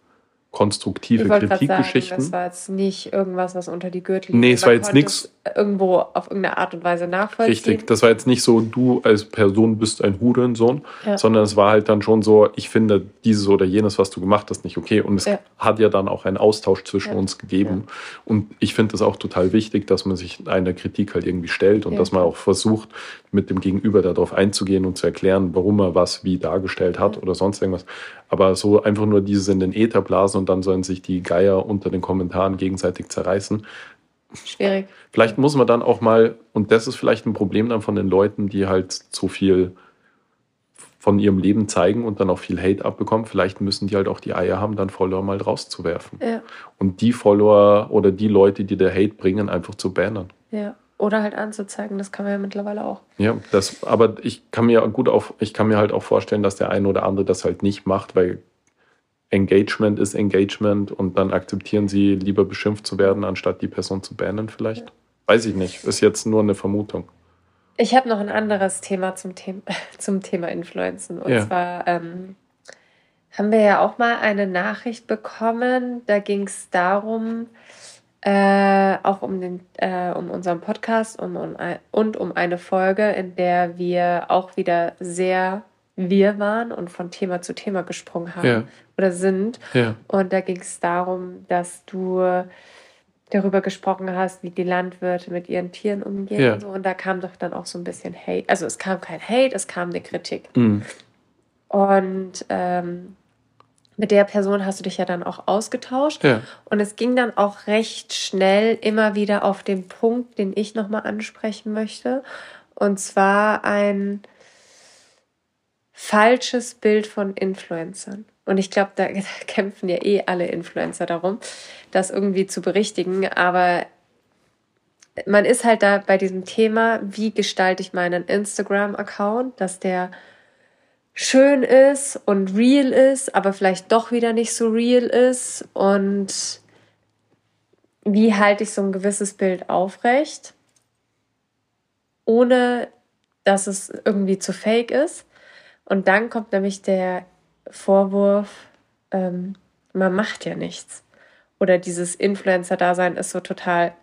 Speaker 1: konstruktive Kritikgeschichten.
Speaker 2: Das war jetzt nicht irgendwas, was unter die Gürtel Nee, es war jetzt nichts. Irgendwo auf irgendeine Art und Weise nachvollziehen.
Speaker 1: Richtig, das war jetzt nicht so, du als Person bist ein Hurensohn, ja. sondern es war halt dann schon so, ich finde dieses oder jenes, was du gemacht hast, nicht okay. Und es ja. hat ja dann auch einen Austausch zwischen ja. uns gegeben. Und ich finde es auch total wichtig, dass man sich einer Kritik halt irgendwie stellt und dass man auch versucht, mit dem Gegenüber darauf einzugehen und zu erklären, warum er was wie dargestellt hat oder sonst irgendwas. Aber so einfach nur dieses in den Äther blasen und dann sollen sich die Geier unter den Kommentaren gegenseitig zerreißen. Schwierig. Vielleicht muss man dann auch mal, und das ist vielleicht ein Problem dann von den Leuten, die halt zu viel von ihrem Leben zeigen und dann auch viel Hate abbekommen, vielleicht müssen die halt auch die Eier haben, dann Follower mal rauszuwerfen. Ja. Und die Follower oder die Leute, die der Hate bringen, einfach zu bannen.
Speaker 2: Ja. Oder halt anzuzeigen, das kann man ja mittlerweile auch.
Speaker 1: Ja, das, aber ich kann mir gut auf, ich kann mir halt auch vorstellen, dass der eine oder andere das halt nicht macht, weil Engagement ist Engagement und dann akzeptieren sie lieber beschimpft zu werden, anstatt die Person zu bannen vielleicht. Ja. Weiß ich nicht. Ist jetzt nur eine Vermutung.
Speaker 2: Ich habe noch ein anderes Thema zum, The zum Thema Influenzen. Und ja. zwar ähm, haben wir ja auch mal eine Nachricht bekommen. Da ging es darum, äh, auch um, den, äh, um unseren Podcast und um, und um eine Folge, in der wir auch wieder sehr wir waren und von Thema zu Thema gesprungen haben ja. oder sind. Ja. Und da ging es darum, dass du darüber gesprochen hast, wie die Landwirte mit ihren Tieren umgehen ja. und so. Und da kam doch dann auch so ein bisschen Hate. Also es kam kein Hate, es kam eine Kritik. Mhm. Und ähm, mit der Person hast du dich ja dann auch ausgetauscht. Ja. Und es ging dann auch recht schnell immer wieder auf den Punkt, den ich nochmal ansprechen möchte. Und zwar ein falsches Bild von Influencern. Und ich glaube, da, da kämpfen ja eh alle Influencer darum, das irgendwie zu berichtigen. Aber man ist halt da bei diesem Thema, wie gestalte ich meinen Instagram-Account, dass der schön ist und real ist, aber vielleicht doch wieder nicht so real ist und wie halte ich so ein gewisses Bild aufrecht, ohne dass es irgendwie zu fake ist. Und dann kommt nämlich der Vorwurf, ähm, man macht ja nichts. Oder dieses Influencer-Dasein ist so total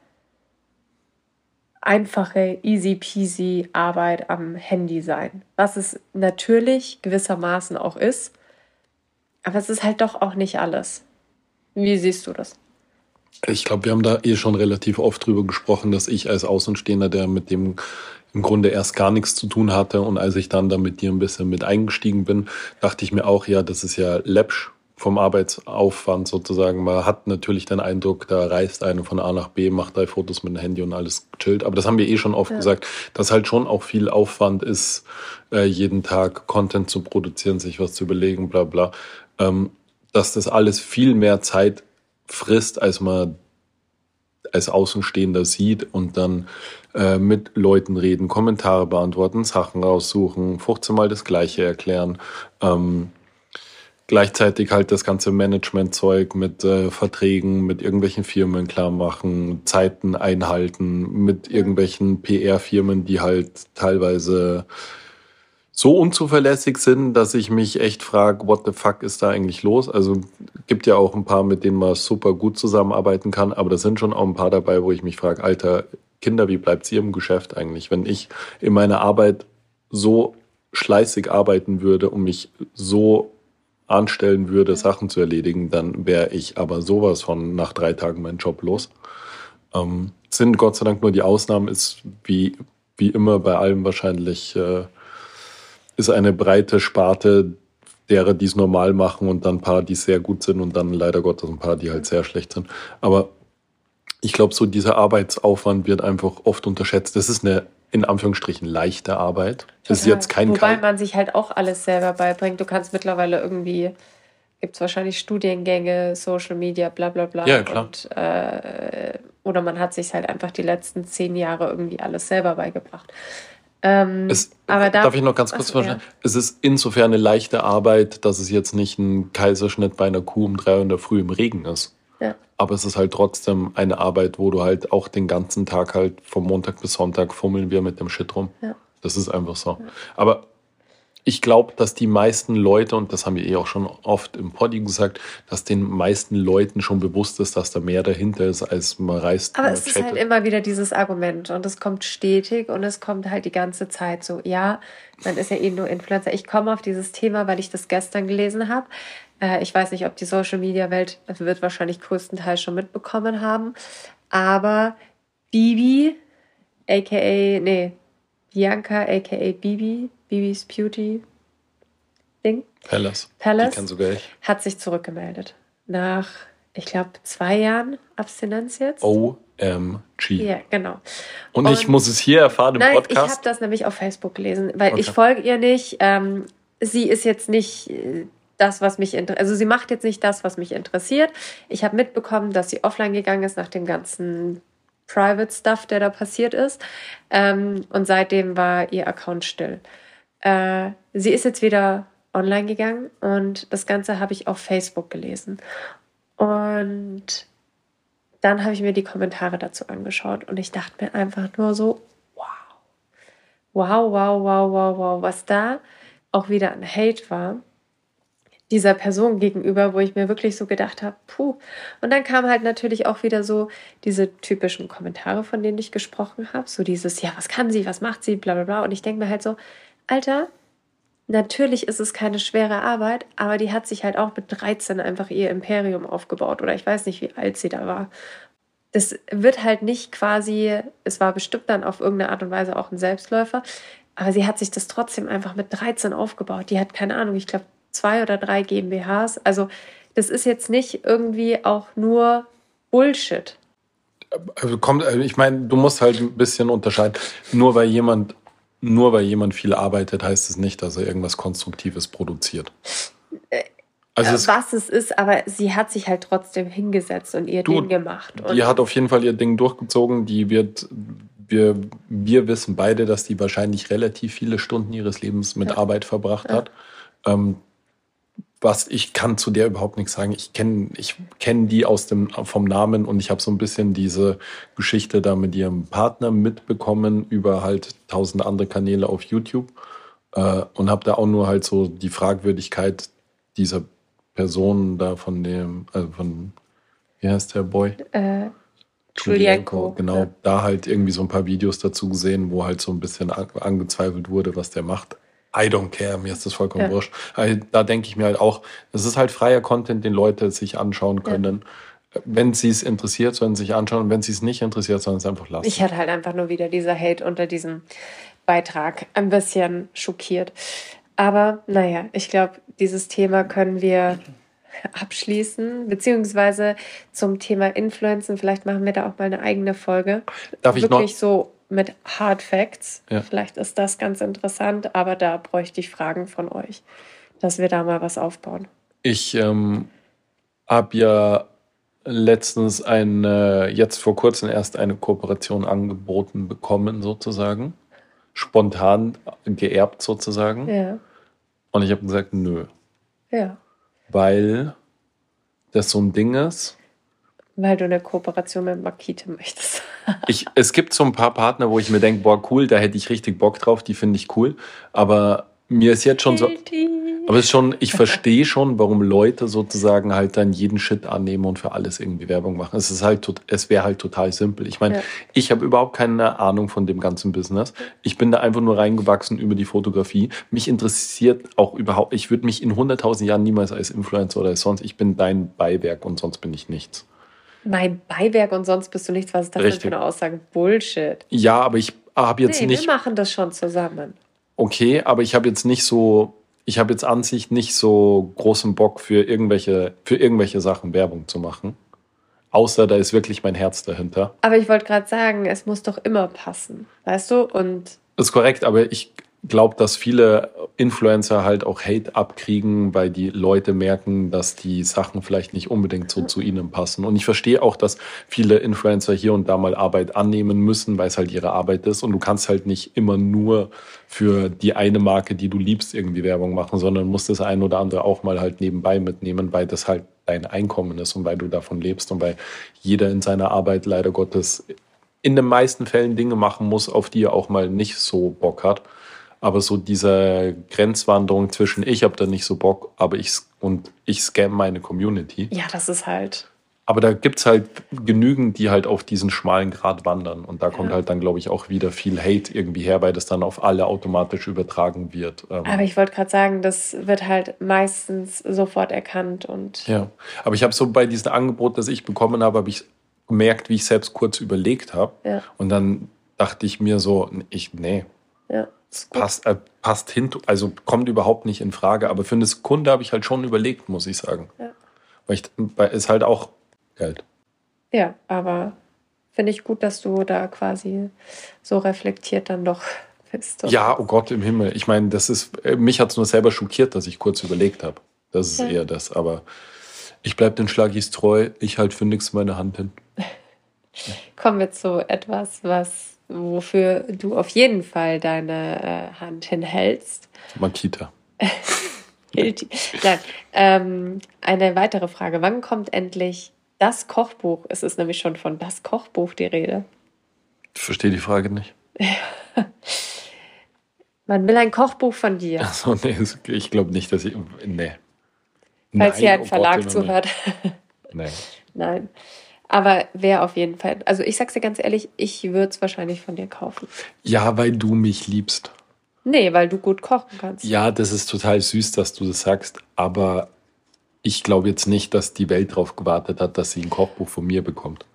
Speaker 2: einfache, easy peasy Arbeit am Handy sein. Was es natürlich gewissermaßen auch ist. Aber es ist halt doch auch nicht alles. Wie siehst du das?
Speaker 1: Ich glaube, wir haben da eh schon relativ oft drüber gesprochen, dass ich als Außenstehender, der mit dem im Grunde erst gar nichts zu tun hatte und als ich dann da mit dir ein bisschen mit eingestiegen bin, dachte ich mir auch, ja, das ist ja läppsch vom Arbeitsaufwand sozusagen. Man hat natürlich den Eindruck, da reist einer von A nach B, macht drei Fotos mit dem Handy und alles chillt. Aber das haben wir eh schon oft ja. gesagt, dass halt schon auch viel Aufwand ist, äh, jeden Tag Content zu produzieren, sich was zu überlegen, bla bla. Ähm, dass das alles viel mehr Zeit frisst, als man als Außenstehender sieht und dann äh, mit Leuten reden, Kommentare beantworten, Sachen raussuchen, 15 Mal das Gleiche erklären. Ähm, gleichzeitig halt das ganze Management-Zeug mit äh, Verträgen, mit irgendwelchen Firmen klar machen, Zeiten einhalten, mit irgendwelchen PR-Firmen, die halt teilweise so unzuverlässig sind, dass ich mich echt frage, what the fuck ist da eigentlich los? Also gibt ja auch ein paar, mit denen man super gut zusammenarbeiten kann, aber da sind schon auch ein paar dabei, wo ich mich frage, Alter, Kinder, wie bleibt's ihr im Geschäft eigentlich? Wenn ich in meiner Arbeit so schleißig arbeiten würde und mich so anstellen würde, Sachen zu erledigen, dann wäre ich aber sowas von nach drei Tagen meinen Job los. Ähm, sind Gott sei Dank nur die Ausnahmen, ist wie, wie immer bei allem wahrscheinlich, äh, ist eine breite Sparte derer, die es normal machen und dann ein paar, die sehr gut sind und dann leider Gottes ein paar, die halt sehr schlecht sind. Aber ich glaube, so dieser Arbeitsaufwand wird einfach oft unterschätzt. Das ist eine in Anführungsstrichen leichte Arbeit. Das ist jetzt kein
Speaker 2: Wobei man sich halt auch alles selber beibringt. Du kannst mittlerweile irgendwie, gibt es wahrscheinlich Studiengänge, Social Media, bla bla bla. Ja, klar. Und, äh, oder man hat sich halt einfach die letzten zehn Jahre irgendwie alles selber beigebracht. Ähm,
Speaker 1: es, aber da, darf ich noch ganz kurz vorstellen? Ja. Es ist insofern eine leichte Arbeit, dass es jetzt nicht ein Kaiserschnitt bei einer Kuh um drei Uhr in der Früh im Regen ist. Aber es ist halt trotzdem eine Arbeit, wo du halt auch den ganzen Tag halt vom Montag bis Sonntag fummeln wir mit dem Shit rum. Ja. Das ist einfach so. Ja. Aber ich glaube, dass die meisten Leute, und das haben wir eh auch schon oft im Poddy gesagt, dass den meisten Leuten schon bewusst ist, dass da mehr dahinter ist, als man reißt.
Speaker 2: Aber es chattet. ist halt immer wieder dieses Argument und es kommt stetig und es kommt halt die ganze Zeit so, ja, man ist ja eh nur Influencer. Ich komme auf dieses Thema, weil ich das gestern gelesen habe. Äh, ich weiß nicht, ob die Social Media Welt wird wahrscheinlich größtenteils schon mitbekommen haben. Aber Bibi, aka, nee, Bianca, aka Bibi, Bibis Beauty Ding. Palace. Palace. Die sogar ich. Hat sich zurückgemeldet. Nach, ich glaube, zwei Jahren Abstinenz jetzt. OMG. Ja, genau.
Speaker 1: Und, Und ich muss es hier erfahren im
Speaker 2: nein, Podcast. Ich habe das nämlich auf Facebook gelesen, weil okay. ich folge ihr nicht. Ähm, sie ist jetzt nicht äh, das, was mich interessiert. Also sie macht jetzt nicht das, was mich interessiert. Ich habe mitbekommen, dass sie offline gegangen ist nach dem ganzen Private Stuff, der da passiert ist. Ähm, und seitdem war ihr Account still. Äh, sie ist jetzt wieder online gegangen und das Ganze habe ich auf Facebook gelesen. Und dann habe ich mir die Kommentare dazu angeschaut und ich dachte mir einfach nur so, wow, wow, wow, wow, wow, wow, was da auch wieder an Hate war dieser Person gegenüber, wo ich mir wirklich so gedacht habe, puh. Und dann kam halt natürlich auch wieder so diese typischen Kommentare, von denen ich gesprochen habe. So dieses, ja, was kann sie, was macht sie, bla bla bla. Und ich denke mir halt so, Alter, natürlich ist es keine schwere Arbeit, aber die hat sich halt auch mit 13 einfach ihr Imperium aufgebaut. Oder ich weiß nicht, wie alt sie da war. Das wird halt nicht quasi, es war bestimmt dann auf irgendeine Art und Weise auch ein Selbstläufer, aber sie hat sich das trotzdem einfach mit 13 aufgebaut. Die hat keine Ahnung, ich glaube zwei oder drei GmbHs. Also das ist jetzt nicht irgendwie auch nur Bullshit.
Speaker 1: Also kommt, also ich meine, du musst halt ein bisschen unterscheiden. Nur weil jemand, nur weil jemand viel arbeitet, heißt es nicht, dass er irgendwas Konstruktives produziert.
Speaker 2: Also es, was es ist, aber sie hat sich halt trotzdem hingesetzt und ihr du, Ding gemacht.
Speaker 1: die hat auf jeden Fall ihr Ding durchgezogen. Die wird, wir, wir wissen beide, dass die wahrscheinlich relativ viele Stunden ihres Lebens mit ja. Arbeit verbracht ja. hat. Ähm, was ich kann zu der überhaupt nichts sagen. Ich kenne ich kenn die aus dem vom Namen und ich habe so ein bisschen diese Geschichte da mit ihrem Partner mitbekommen über halt tausende andere Kanäle auf YouTube äh, und habe da auch nur halt so die Fragwürdigkeit dieser Person da von dem also von wie heißt der Boy? Äh, Julienko, genau, ja. da halt irgendwie so ein paar Videos dazu gesehen, wo halt so ein bisschen angezweifelt wurde, was der macht. I don't care, mir ist das vollkommen ja. wurscht. Da denke ich mir halt auch, es ist halt freier Content, den Leute sich anschauen können. Wenn sie es interessiert, sollen sie sich anschauen. Und wenn sie es nicht interessiert, sollen sie es einfach lassen.
Speaker 2: Ich hatte halt einfach nur wieder dieser Hate unter diesem Beitrag ein bisschen schockiert. Aber naja, ich glaube, dieses Thema können wir abschließen, beziehungsweise zum Thema Influencen. Vielleicht machen wir da auch mal eine eigene Folge.
Speaker 1: Darf ich
Speaker 2: Wirklich
Speaker 1: noch-
Speaker 2: so mit Hard Facts.
Speaker 1: Ja.
Speaker 2: Vielleicht ist das ganz interessant, aber da bräuchte ich Fragen von euch, dass wir da mal was aufbauen.
Speaker 1: Ich ähm, habe ja letztens eine, jetzt vor kurzem erst eine Kooperation angeboten bekommen, sozusagen. Spontan geerbt, sozusagen.
Speaker 2: Ja,
Speaker 1: Und ich habe gesagt, nö.
Speaker 2: ja.
Speaker 1: Weil das so ein Ding ist.
Speaker 2: Weil du eine Kooperation mit Makite möchtest.
Speaker 1: Ich, es gibt so ein paar Partner, wo ich mir denke, boah, cool, da hätte ich richtig Bock drauf, die finde ich cool. Aber mir ist jetzt schon so. Aber es ist schon, ich verstehe schon, warum Leute sozusagen halt dann jeden Shit annehmen und für alles irgendwie Werbung machen. Es ist halt, es wäre halt total simpel. Ich meine,
Speaker 2: Ja.
Speaker 1: ich habe überhaupt keine Ahnung von dem ganzen Business. Ich bin da einfach nur reingewachsen über die Fotografie. Mich interessiert auch überhaupt, ich würde mich in 100.000 Jahren niemals als Influencer oder als sonst, ich bin dein Beiwerk und sonst bin ich nichts.
Speaker 2: Mein Beiwerk und sonst bist du nichts. Was ist das
Speaker 1: Richtig.
Speaker 2: für eine Aussage? Bullshit.
Speaker 1: Ja, aber ich habe jetzt
Speaker 2: nee,
Speaker 1: nicht.
Speaker 2: wir machen das schon zusammen.
Speaker 1: okay, aber ich habe jetzt nicht so, ich habe jetzt an sich nicht so großen Bock für irgendwelche, für irgendwelche Sachen Werbung zu machen. Außer da ist wirklich mein Herz dahinter.
Speaker 2: Aber ich wollte gerade sagen, es muss doch immer passen. Weißt du? Und
Speaker 1: Das ist korrekt, aber ich glaube, dass viele Influencer halt auch Hate abkriegen, weil die Leute merken, dass die Sachen vielleicht nicht unbedingt so zu ihnen passen. Und ich verstehe auch, dass viele Influencer hier und da mal Arbeit annehmen müssen, weil es halt ihre Arbeit ist. Und du kannst halt nicht immer nur für die eine Marke, die du liebst, irgendwie Werbung machen, sondern musst das ein oder andere auch mal halt nebenbei mitnehmen, weil das halt dein Einkommen ist und weil du davon lebst und weil jeder in seiner Arbeit leider Gottes in den meisten Fällen Dinge machen muss, auf die er auch mal nicht so Bock hat. Aber so diese Grenzwanderung zwischen ich habe da nicht so Bock, aber ich und ich scam meine Community.
Speaker 2: ja, das ist halt.
Speaker 1: Aber da gibt's halt genügend, die halt auf diesen schmalen Grat wandern. Und da kommt
Speaker 2: Ja.
Speaker 1: halt dann, glaube ich, auch wieder viel Hate irgendwie her, weil das dann auf alle automatisch übertragen wird. Ähm,
Speaker 2: Aber ich wollte gerade sagen, das wird halt meistens sofort erkannt und
Speaker 1: Ja, aber ich habe so bei diesem Angebot, das ich bekommen habe, habe ich gemerkt, wie ich selbst kurz überlegt habe.
Speaker 2: Ja.
Speaker 1: Und dann dachte ich mir so, ich, nee,
Speaker 2: ja.
Speaker 1: Es passt, äh, passt hin, also kommt überhaupt nicht in Frage. Aber für eine Sekunde habe ich halt schon überlegt, muss ich sagen.
Speaker 2: Ja.
Speaker 1: Weil ich, weil es halt auch Geld.
Speaker 2: Ja, aber finde ich gut, dass du da quasi so reflektiert dann doch bist.
Speaker 1: Ja, oh Gott im Himmel. Ich meine, das ist, äh, mich hat es nur selber schockiert, dass ich kurz überlegt habe. Das ist
Speaker 2: Ja.
Speaker 1: eher das. Aber ich bleibe den Schlagis treu, ich halt für nichts meine Hand hin.
Speaker 2: Kommen wir zu etwas, was wofür du auf jeden Fall deine äh, Hand hinhältst.
Speaker 1: Makita.
Speaker 2: Nein, ähm, eine weitere Frage. Wann kommt endlich das Kochbuch? Es ist nämlich schon von das Kochbuch die Rede.
Speaker 1: Ich verstehe die Frage nicht.
Speaker 2: Man will ein Kochbuch von dir.
Speaker 1: Achso, nee, es- ich glaube nicht, dass ich. Nee.
Speaker 2: Falls hier ein
Speaker 1: oh Gott,
Speaker 2: Verlag
Speaker 1: im Himmel.
Speaker 2: zuhört.
Speaker 1: Nee.
Speaker 2: Nein. Aber wer auf jeden Fall. Also ich sag's dir ganz ehrlich, ich würde es wahrscheinlich von dir kaufen.
Speaker 1: Ja, weil du mich liebst.
Speaker 2: Nee, weil du gut kochen kannst.
Speaker 1: Ja, das ist total süß, dass du das sagst, aber ich glaube jetzt nicht, dass die Welt darauf gewartet hat, dass sie ein Kochbuch von mir bekommt.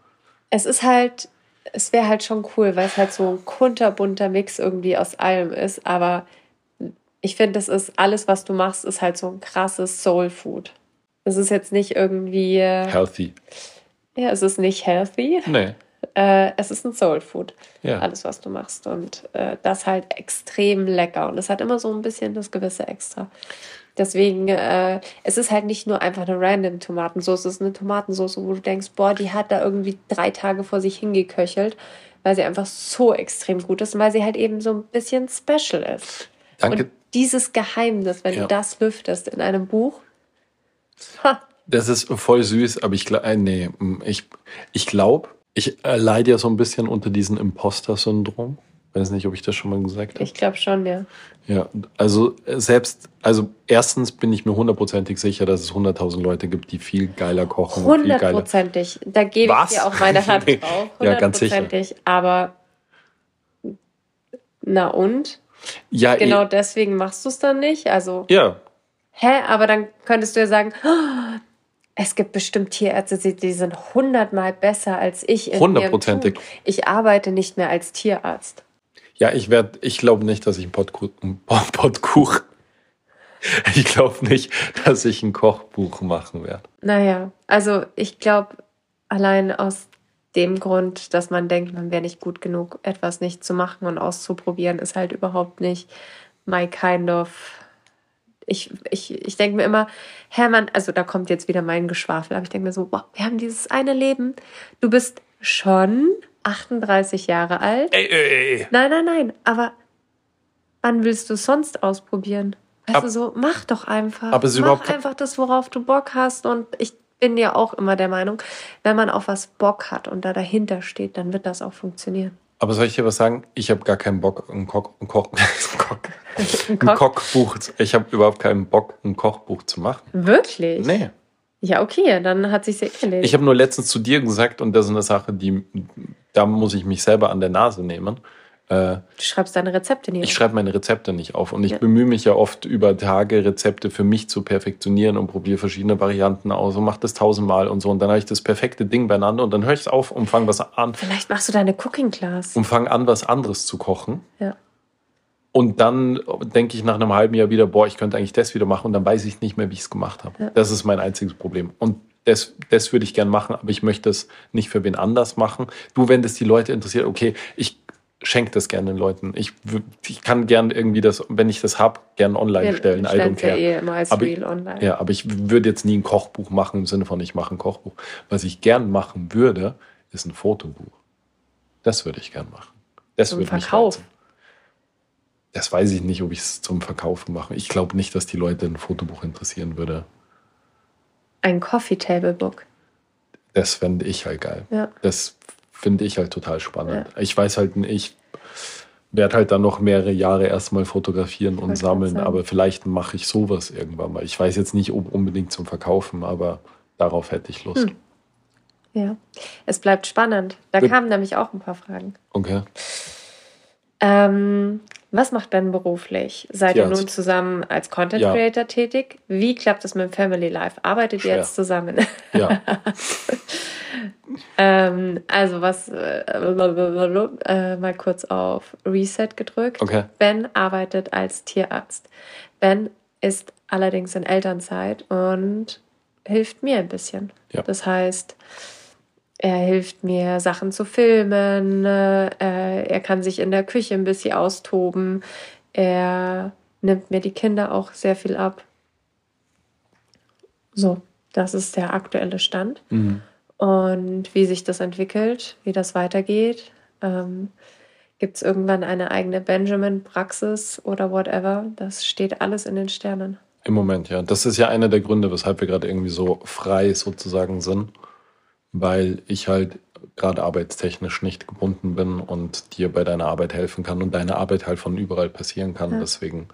Speaker 2: Es ist halt, es wäre halt schon cool, weil es halt so ein kunterbunter Mix irgendwie aus allem ist. Aber ich finde, das ist alles, was du machst, ist halt so ein krasses Soul Food. Es ist jetzt nicht irgendwie, äh,
Speaker 1: Healthy.
Speaker 2: Ja, es ist nicht healthy.
Speaker 1: Nee.
Speaker 2: Äh, es ist ein Soul Food,
Speaker 1: Ja.
Speaker 2: alles, was du machst. Und äh, das halt extrem lecker. Und es hat immer so ein bisschen das gewisse Extra. Deswegen, äh, es ist halt nicht nur einfach eine random Tomatensauce, es ist eine Tomatensauce, wo du denkst, boah, die hat da irgendwie drei Tage vor sich hingeköchelt, weil sie einfach so extrem gut ist und weil sie halt eben so ein bisschen special ist.
Speaker 1: Danke.
Speaker 2: Und dieses Geheimnis, wenn
Speaker 1: Ja.
Speaker 2: du das lüftest in einem Buch, ha,
Speaker 1: Das ist voll süß, aber ich glaube, äh, nee, mm, ich, ich glaube, ich äh, leide ja so ein bisschen unter diesem Imposter-Syndrom. Weiß nicht, ob ich das schon mal gesagt habe.
Speaker 2: ich glaube schon, ja.
Speaker 1: Ja, also äh, selbst, also erstens bin ich mir hundertprozentig sicher, dass es hunderttausend Leute gibt, die viel geiler kochen.
Speaker 2: Hundertprozentig. Da gebe ich dir auch meine Hand drauf.
Speaker 1: Ja, ganz sicher.
Speaker 2: Aber na und?
Speaker 1: Ja,
Speaker 2: Genau
Speaker 1: eh,
Speaker 2: deswegen machst du es dann nicht. Also,
Speaker 1: ja,
Speaker 2: hä? Aber dann könntest du ja sagen, "Oh, Es gibt bestimmt Tierärzte, die sind hundertmal besser als ich.
Speaker 1: Hundertprozentig.
Speaker 2: Ich arbeite nicht mehr als Tierarzt.
Speaker 1: Ja, ich werde, ich glaube nicht, dass ich einen Podku einen Po- Podkuch. Ich glaube nicht, dass ich ein Kochbuch machen werde.
Speaker 2: Naja, also ich glaube, allein aus dem Grund, dass man denkt, man wäre nicht gut genug, etwas nicht zu machen und auszuprobieren, ist halt überhaupt nicht my kind of. Ich, ich, ich denke mir immer, Hermann, also da kommt jetzt wieder mein Geschwafel, aber ich denke mir so, wow, wir haben dieses eine Leben. Du bist schon 38 Jahre alt.
Speaker 1: Ey, ey, ey.
Speaker 2: Nein, nein, nein, aber wann willst du es sonst ausprobieren? Weißt
Speaker 1: Ab-
Speaker 2: du so, mach doch einfach.
Speaker 1: Aber es
Speaker 2: mach einfach das, worauf du Bock hast. Und ich bin ja auch immer der Meinung, wenn man auf was Bock hat und da dahinter steht, dann wird das auch funktionieren.
Speaker 1: Aber soll ich dir was sagen? Ich habe gar keinen Bock, ein, Koch, ein, Koch, ein, Koch,
Speaker 2: Ein Koch-
Speaker 1: Kochbuch. Ich habe überhaupt keinen Bock, ein Kochbuch zu machen.
Speaker 2: Wirklich?
Speaker 1: Nee.
Speaker 2: Ja, okay, dann hat sich ja erledigt.
Speaker 1: Ich habe nur letztens zu dir gesagt, und das ist eine Sache, die da muss ich mich selber an der Nase nehmen. Äh,
Speaker 2: du schreibst deine Rezepte nie.
Speaker 1: Ich
Speaker 2: auf.
Speaker 1: schreibe meine Rezepte nicht auf und ich
Speaker 2: Ja.
Speaker 1: bemühe mich ja oft über Tage Rezepte für mich zu perfektionieren und probiere verschiedene Varianten aus und mache das tausendmal und so und dann habe ich das perfekte Ding beieinander und dann höre ich es auf und fange was an
Speaker 2: Vielleicht machst du deine Cooking Class.
Speaker 1: und fange an was anderes zu kochen
Speaker 2: Ja.
Speaker 1: Und dann denke ich nach einem halben Jahr wieder boah ich könnte eigentlich das wieder machen und dann weiß ich nicht mehr wie ich es gemacht habe
Speaker 2: Ja.
Speaker 1: das ist mein einziges Problem und das, das würde ich gern machen, aber ich möchte es nicht für wen anders machen. Du, wenn das die Leute interessiert, okay, ich schenke das gerne den Leuten. Ich, ich kann gern irgendwie das, wenn ich das hab, gern online
Speaker 2: Wir
Speaker 1: stellen. I don't
Speaker 2: stellen's ja
Speaker 1: care.
Speaker 2: eh immer als
Speaker 1: Aber-
Speaker 2: Reel online.
Speaker 1: Ja, aber ich würde jetzt nie ein Kochbuch machen im Sinne von, ich mache ein Kochbuch. Was ich gern machen würde, ist ein Fotobuch. Das würde ich gern machen. Das
Speaker 2: Zum
Speaker 1: würde mich
Speaker 2: Verkauf.
Speaker 1: reizen. Das weiß ich nicht, ob ich es zum Verkaufen mache. Ich glaube nicht, dass die Leute ein Fotobuch interessieren würde.
Speaker 2: Ein Coffee Table Book.
Speaker 1: Das fände ich halt geil.
Speaker 2: Ja.
Speaker 1: Das finde ich halt total spannend. Ich weiß halt, ich werde halt dann noch mehrere Jahre erstmal fotografieren und
Speaker 2: wollte gerade
Speaker 1: sammeln, aber vielleicht mache ich sowas irgendwann mal. Ich weiß jetzt nicht ob unbedingt zum Verkaufen, aber darauf hätte ich Lust.
Speaker 2: Hm. Ja. Es bleibt spannend. Da
Speaker 1: Gut.
Speaker 2: kamen nämlich auch ein paar Fragen.
Speaker 1: Okay.
Speaker 2: Ähm, was macht Ben beruflich? Seid ihr nun zusammen als Content
Speaker 1: Ja.
Speaker 2: Creator tätig? Wie klappt es mit dem Family Life? Arbeitet ihr
Speaker 1: Schwer.
Speaker 2: jetzt zusammen?
Speaker 1: Ja.
Speaker 2: ähm, also was, äh, äh, mal kurz auf Reset gedrückt.
Speaker 1: Okay.
Speaker 2: Ben arbeitet als Tierarzt. Ben ist allerdings in Elternzeit und hilft mir ein bisschen.
Speaker 1: Ja.
Speaker 2: Das heißt, er hilft mir, Sachen zu filmen. Äh, er kann sich in der Küche ein bisschen austoben. Er nimmt mir die Kinder auch sehr viel ab. So, das ist der aktuelle Stand.
Speaker 1: Mhm.
Speaker 2: Und wie sich das entwickelt, wie das weitergeht. Ähm, Gibt es irgendwann eine eigene Benjamin-Praxis oder whatever? Das steht alles in den Sternen.
Speaker 1: Im Moment, ja. Das ist ja einer der Gründe, weshalb wir gerade irgendwie so frei sozusagen sind, weil ich halt gerade arbeitstechnisch nicht gebunden bin und dir bei deiner Arbeit helfen kann und deine Arbeit halt von überall passieren kann.
Speaker 2: Ja.
Speaker 1: Deswegen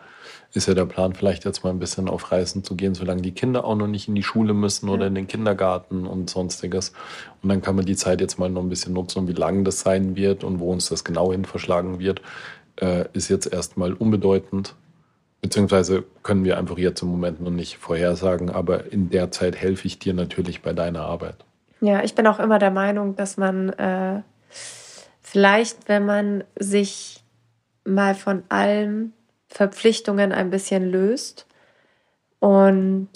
Speaker 1: ist ja der Plan, vielleicht jetzt mal ein bisschen auf Reisen zu gehen, solange die Kinder auch noch nicht in die Schule müssen oder
Speaker 2: Ja.
Speaker 1: in den Kindergarten und sonstiges. Und dann kann man die Zeit jetzt mal noch ein bisschen nutzen und wie lang das sein wird und wo uns das genau hin verschlagen wird, äh, ist jetzt erstmal unbedeutend. Beziehungsweise können wir einfach jetzt im Moment noch nicht vorhersagen, aber in der Zeit helfe ich dir natürlich bei deiner Arbeit.
Speaker 2: Ja, ich bin auch immer der Meinung, dass man äh, vielleicht, wenn man sich mal von allen Verpflichtungen ein bisschen löst und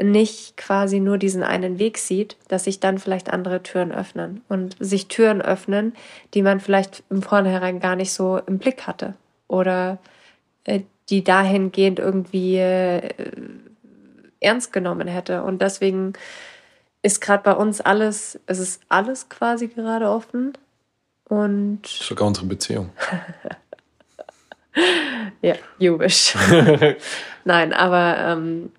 Speaker 2: nicht quasi nur diesen einen Weg sieht, dass sich dann vielleicht andere Türen öffnen und sich Türen öffnen, die man vielleicht im Vornherein gar nicht so im Blick hatte oder äh, die dahingehend irgendwie äh, ernst genommen hätte. Und deswegen ist gerade bei uns alles, es ist alles quasi gerade offen. Und
Speaker 1: Sogar unsere Beziehung.
Speaker 2: ja, you wish. Nein, aber ähm,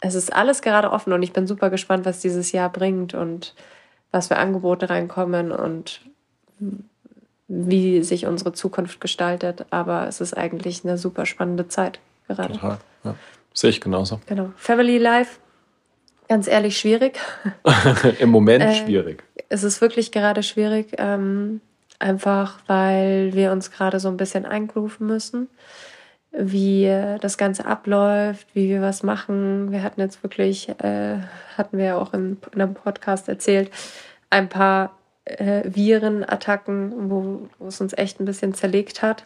Speaker 2: es ist alles gerade offen und ich bin super gespannt, was dieses Jahr bringt und was für Angebote reinkommen und wie sich unsere Zukunft gestaltet. Aber es ist eigentlich eine super spannende Zeit gerade.
Speaker 1: Total. Ja. Sehe ich genauso.
Speaker 2: Genau. Family Life, ganz ehrlich, schwierig.
Speaker 1: Im Moment
Speaker 2: Äh,
Speaker 1: schwierig.
Speaker 2: Es ist wirklich gerade schwierig, ähm, einfach weil wir uns gerade so ein bisschen eingrooven müssen. wie das Ganze abläuft, wie wir was machen. Wir hatten jetzt wirklich, äh, hatten wir ja auch in, in einem Podcast erzählt, ein paar äh, Virenattacken, wo, wo es uns echt ein bisschen zerlegt hat.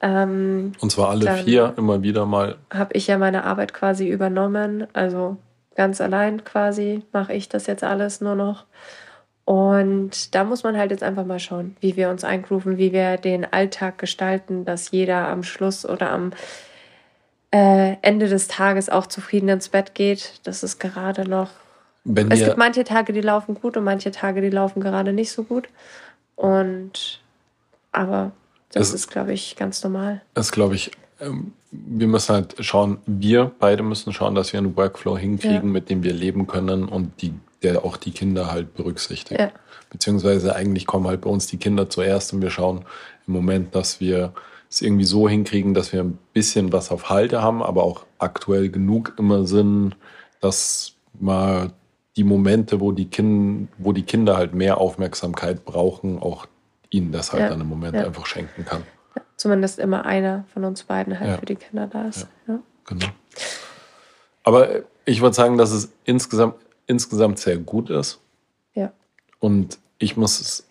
Speaker 2: Ähm,
Speaker 1: Und zwar alle vier immer wieder mal.
Speaker 2: Habe ich ja meine Arbeit quasi übernommen. Also ganz allein quasi mache ich das jetzt alles nur noch. Und da muss man halt jetzt einfach mal schauen, wie wir uns eingrooven, wie wir den Alltag gestalten, dass jeder am Schluss oder am äh, Ende des Tages auch zufrieden ins Bett geht. Das ist gerade noch. Wenn es gibt manche Tage, die laufen gut und manche Tage, die laufen gerade nicht so gut. Und aber das es, ist, glaube ich, ganz normal.
Speaker 1: Das glaube ich. Ähm, wir müssen halt schauen, wir beide müssen schauen, dass wir einen Workflow hinkriegen, ja. mit dem wir leben können und die der auch die Kinder halt berücksichtigt. Ja. Beziehungsweise eigentlich kommen halt bei uns die Kinder zuerst und wir schauen im Moment, dass wir es irgendwie so hinkriegen, dass wir ein bisschen was auf Halte haben, aber auch aktuell genug immer sind, dass mal die Momente, wo die, kind, wo die Kinder halt mehr Aufmerksamkeit brauchen, auch ihnen das halt ja. dann im Moment einfach schenken kann.
Speaker 2: Ja. Zumindest immer einer von uns beiden halt für die Kinder da ist. Genau.
Speaker 1: Aber ich würde sagen, dass es insgesamt insgesamt sehr gut ist. Ja. Und ich muss es,